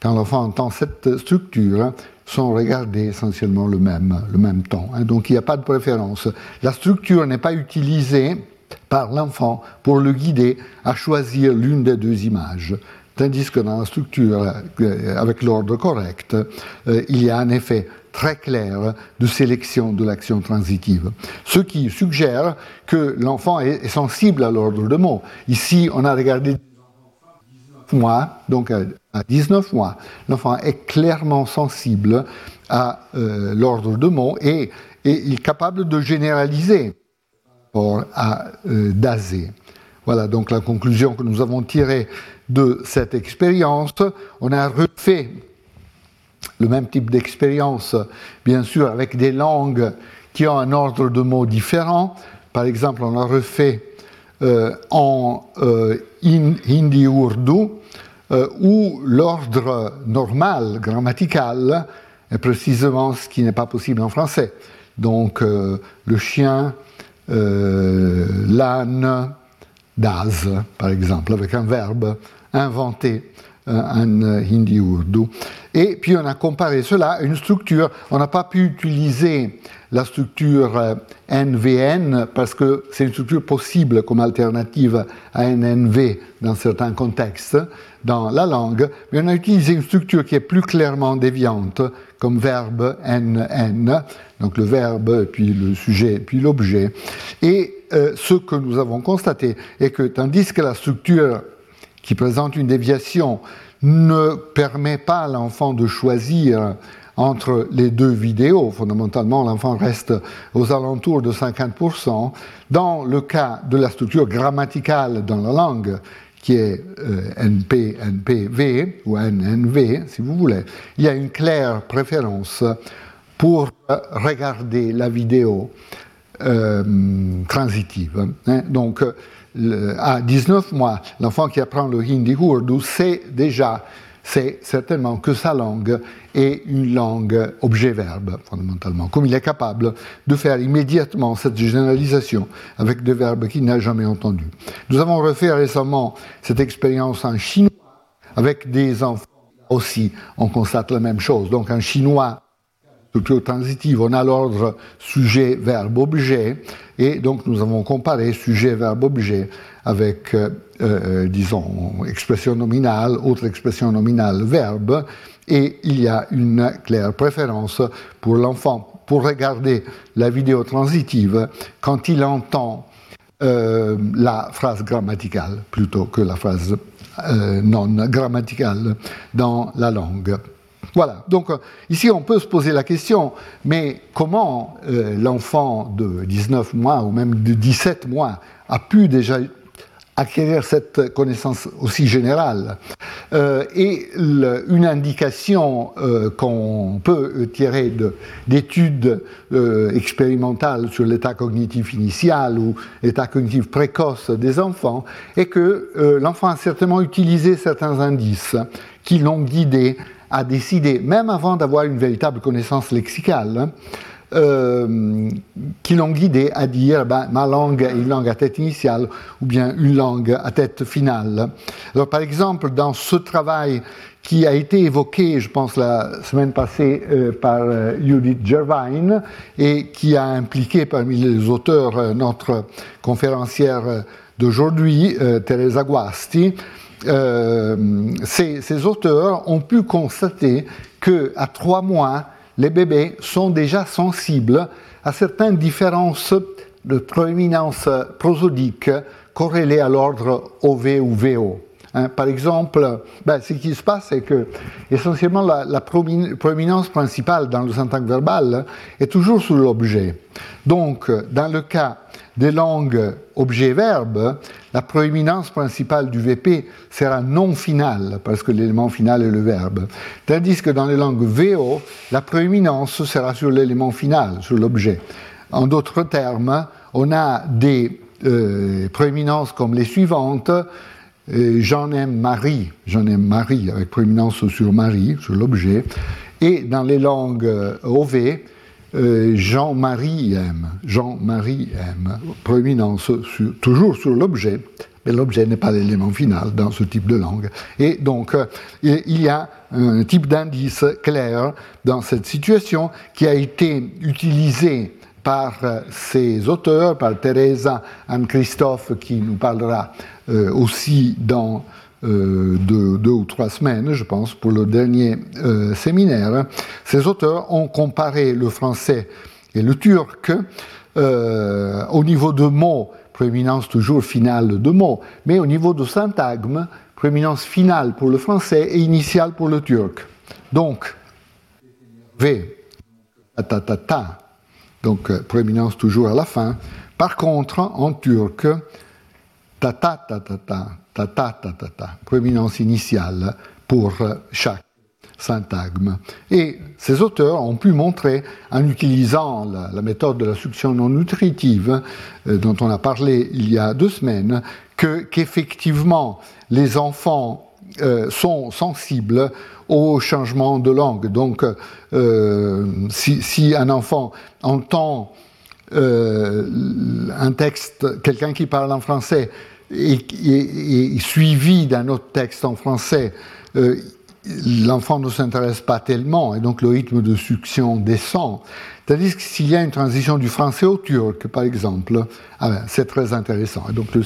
quand l'enfant entend cette structure, sont regardées essentiellement le même, le même temps. Hein. donc il n'y a pas de préférence. La structure n'est pas utilisée par l'enfant pour le guider à choisir l'une des deux images. Tandis que dans la structure, euh, avec l'ordre correct, euh, il y a un effet très clair de sélection de l'action transitive. Ce qui suggère que l'enfant est sensible à l'ordre de mots. Ici, on a regardé 19 mois, donc à 19 mois, l'enfant est clairement sensible à euh, l'ordre de mots et, il est capable de généraliser pour à euh. Voilà donc la conclusion que nous avons tirée de cette expérience. On a refait le même type d'expérience, bien sûr, avec des langues qui ont un ordre de mots différent. Par exemple, on a refait euh, en euh, hindi-urdu, euh, où l'ordre normal, grammatical, est précisément ce qui n'est pas possible en français. Donc, le chien, l'âne, d'az, par exemple, avec un verbe inventé en hindi-urdu. Et puis on a comparé cela à une structure. On n'a pas pu utiliser la structure NVN euh, parce que c'est une structure possible comme alternative à NNV dans certains contextes dans la langue, mais on a utilisé une structure qui est plus clairement déviante comme verbe NN, donc le verbe, puis le sujet, puis l'objet. Et euh, ce que nous avons constaté est que tandis que la structure qui présente une déviation ne permet pas à l'enfant de choisir entre les deux vidéos. Fondamentalement, l'enfant reste aux alentours de 50%. Dans le cas de la structure grammaticale dans la langue, qui est euh, NP, NPV ou NNV, si vous voulez, il y a une claire préférence pour regarder la vidéo euh, transitive. Hein. Donc, à 19 mois, l'enfant qui apprend le hindi urdu sait déjà, c'est certainement que sa langue est une langue objet-verbe, fondamentalement, comme il est capable de faire immédiatement cette généralisation avec des verbes qu'il n'a jamais entendus. Nous avons refait récemment cette expérience en chinois avec des enfants aussi, on constate la même chose. Donc en chinois, structure transitive, on a l'ordre sujet, verbe, objet, et donc nous avons comparé sujet, verbe, objet avec, euh, euh, disons, expression nominale, autre expression nominale, verbe, et il y a une claire préférence pour l'enfant. Pour regarder la vidéo transitive quand il entend euh, la phrase grammaticale plutôt que la phrase non grammaticale dans la langue. Voilà, donc euh, ici on peut se poser la question, mais comment euh, l'enfant de 19 mois ou même de 17 mois a pu déjà acquérir cette connaissance aussi générale. Euh, et une indication qu'on peut tirer d'études expérimentales sur l'état cognitif initial ou l'état cognitif précoce des enfants est que l'enfant a certainement utilisé certains indices qui l'ont guidé a décidé, même avant d'avoir une véritable connaissance lexicale, hein, euh, qui l'ont guidé à dire ben, ma langue est une langue à tête initiale ou bien une langue à tête finale. Par exemple, dans ce travail qui a été évoqué, je pense, la semaine passée euh, par euh, Judith Gervine et qui a impliqué parmi les auteurs notre conférencière d'aujourd'hui, Teresa Guasti, euh, ces, auteurs ont pu constater qu'à trois mois, les bébés sont déjà sensibles à certaines différences de proéminence prosodique corrélée à l'ordre OV ou VO. Hein, par exemple, ben, ce qui se passe, c'est que essentiellement la, proéminence principale dans le syntaxe verbal est toujours sur l'objet. Donc, dans le cas des langues objet-verbe, la proéminence principale du VP sera non finale, parce que l'élément final est le verbe. Tandis que dans les langues VO, la proéminence sera sur l'élément final, sur l'objet. En d'autres termes, on a des euh, proéminences comme les suivantes. Euh, j'en aime Marie, j'en aime Marie, avec proéminence sur Marie, sur l'objet. Et dans les langues euh, OV, Jean-Marie aime, Jean-Marie aime, proéminence toujours sur l'objet, mais l'objet n'est pas l'élément final dans ce type de langue. Et donc, il y a un type d'indice clair dans cette situation qui a été utilisé par ces auteurs, par Teresa Anne-Christophe, qui nous parlera euh, aussi dans euh, deux, ou trois semaines, je pense, pour le dernier euh, séminaire. Ces auteurs ont comparé le français et le turc au niveau de mots, prééminence toujours finale de mots, mais au niveau de syntagme, prééminence finale pour le français et initiale pour le turc. Donc, V, ta ta ta, donc euh, prééminence toujours à la fin. Par contre, en turc, ta ta ta ta ta ta ta ta ta initiale pour euh, chaque syntagme. Et ces auteurs ont pu montrer, en utilisant la, méthode de la succion non nutritive, euh, dont on a parlé il y a deux semaines, que qu'effectivement les enfants sont sensibles au changement de langue. Donc, euh, si, un enfant entend euh, un texte, quelqu'un qui parle en français, et, suivi d'un autre texte en français, euh, l'enfant ne s'intéresse pas tellement, et donc le rythme de succion descend. Tandis que s'il y a une transition du français au turc, par exemple, ah ben, c'est très intéressant. Et donc le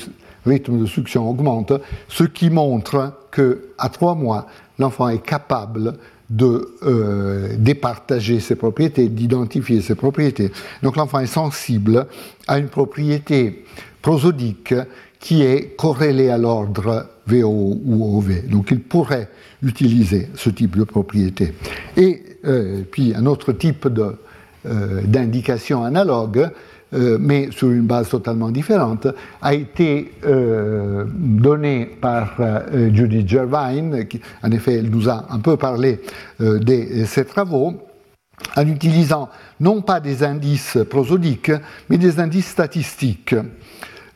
rythme de succion augmente, ce qui montre qu'à trois mois, l'enfant est capable de euh, départager ses propriétés, d'identifier ses propriétés. Donc l'enfant est sensible à une propriété prosodique qui est corrélée à l'ordre VO ou OV. Donc il pourrait utiliser ce type de propriété. Et euh, puis un autre type euh, d'indication analogue, euh, mais sur une base totalement différente, a été euh, donnée par euh, Judith Gervine, qui en effet elle nous a un peu parlé de ses travaux, en utilisant non pas des indices prosodiques, mais des indices statistiques.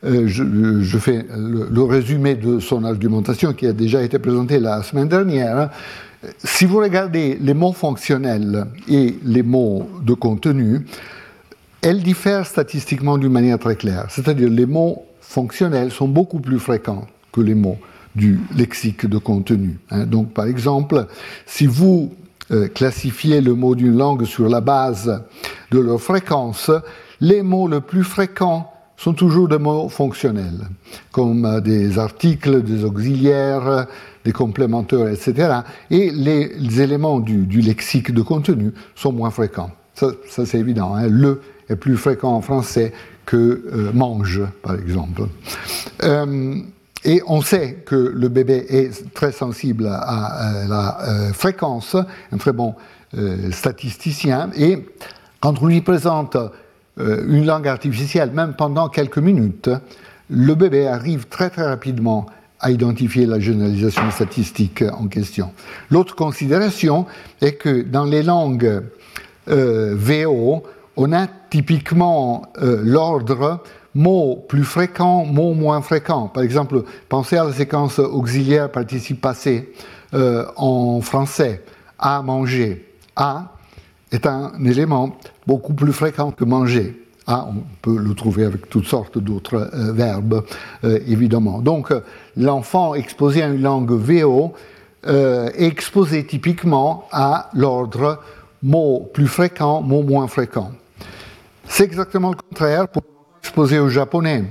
Je, fais le, résumé de son argumentation qui a déjà été présentée la semaine dernière. Si vous regardez les mots fonctionnels et les mots de contenu, elle diffère statistiquement d'une manière très claire. C'est-à-dire les mots fonctionnels sont beaucoup plus fréquents que les mots du lexique de contenu. Hein. Donc, par exemple, si vous euh, classifiez le mot d'une langue sur la base de leur fréquence, les mots les plus fréquents sont toujours des mots fonctionnels, comme euh, des articles, des auxiliaires, des complémentaires, etc. Et les, éléments du, lexique de contenu sont moins fréquents. Ça, c'est évident. Hein. Le est plus fréquent en français que euh, mange, par exemple. Euh, et on sait que le bébé est très sensible à, la euh, fréquence, un très bon statisticien, et quand on lui présente une langue artificielle, même pendant quelques minutes, le bébé arrive très très rapidement à identifier la généralisation statistique en question. L'autre considération est que dans les langues VO, on a typiquement euh, l'ordre mots plus fréquents, mots moins fréquents. Par exemple, pensez à la séquence auxiliaire participe passé euh, en français. À manger. À est un élément beaucoup plus fréquent que manger. À, on peut le trouver avec toutes sortes d'autres euh, verbes, évidemment. Donc, l'enfant exposé à une langue VO est exposé typiquement à l'ordre mots plus fréquents, mots moins fréquents. C'est exactement le contraire pour exposer aux Japonais,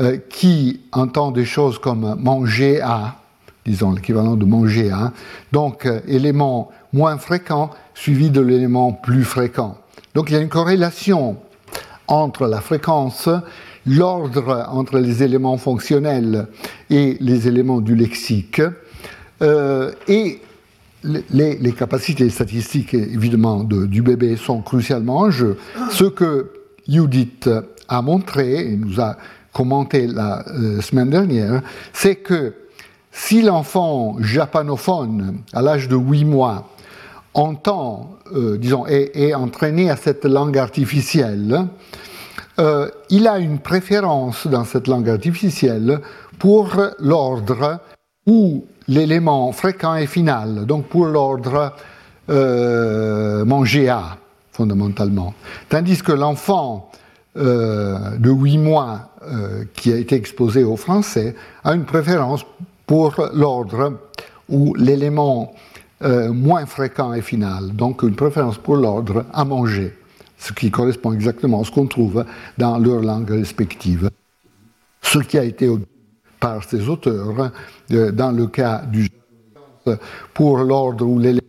euh, qui entend des choses comme manger à, disons l'équivalent de manger à, donc euh, élément moins fréquent suivi de l'élément plus fréquent. Donc il y a une corrélation entre la fréquence, l'ordre entre les éléments fonctionnels et les éléments du lexique, euh, et les, capacités statistiques, évidemment, du bébé sont crucialement en jeu. Ce que Judith a montré et nous a commenté la euh, semaine dernière, c'est que si l'enfant japanophone, à l'âge de 8 mois, entend, euh, disons, est, entraîné à cette langue artificielle, euh, il a une préférence dans cette langue artificielle pour l'ordre où l'élément fréquent est final, donc pour l'ordre euh, manger à, fondamentalement. Tandis que l'enfant euh, de 8 mois qui a été exposé au français a une préférence pour l'ordre où l'élément moins fréquent est final, donc une préférence pour l'ordre à manger ce qui correspond exactement à ce qu'on trouve dans leurs langues respectives. Ce qui a été par ces auteurs euh, dans le cas du pour l'ordre où l'élément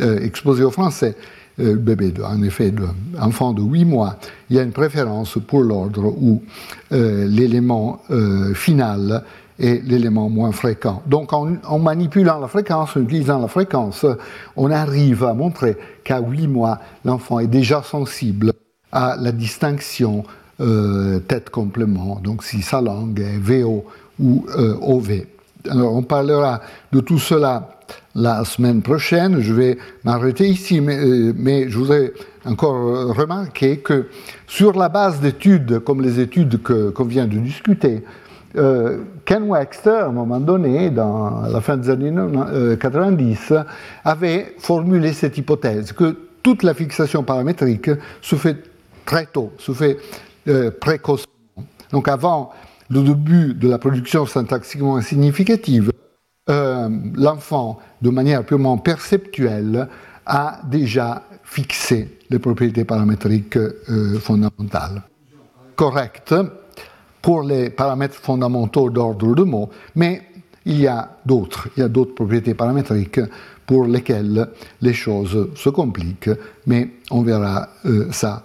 euh, exposé au français, euh, bébé, en effet, enfant de 8 mois, il y a une préférence pour l'ordre où l'élément final est l'élément moins fréquent. Donc en, manipulant la fréquence, en utilisant la fréquence, on arrive à montrer qu'à 8 mois, l'enfant est déjà sensible à la distinction tête-complément, donc si sa langue est VO ou euh, OV. Alors on parlera de tout cela la semaine prochaine, je vais m'arrêter ici, mais, euh, je voudrais encore remarquer que sur la base d'études comme les études qu'on vient de discuter, euh, Ken Wexter, à un moment donné, dans la fin des années 90, euh, avait formulé cette hypothèse que toute la fixation paramétrique se fait très tôt, se fait euh, précocement. Donc avant le début de la production syntaxiquement significative, l'enfant, de manière purement perceptuelle, a déjà fixé les propriétés paramétriques fondamentales. Correct pour les paramètres fondamentaux d'ordre de mots, mais il y a d'autres, il y a d'autres propriétés paramétriques pour lesquelles les choses se compliquent, mais on verra euh, ça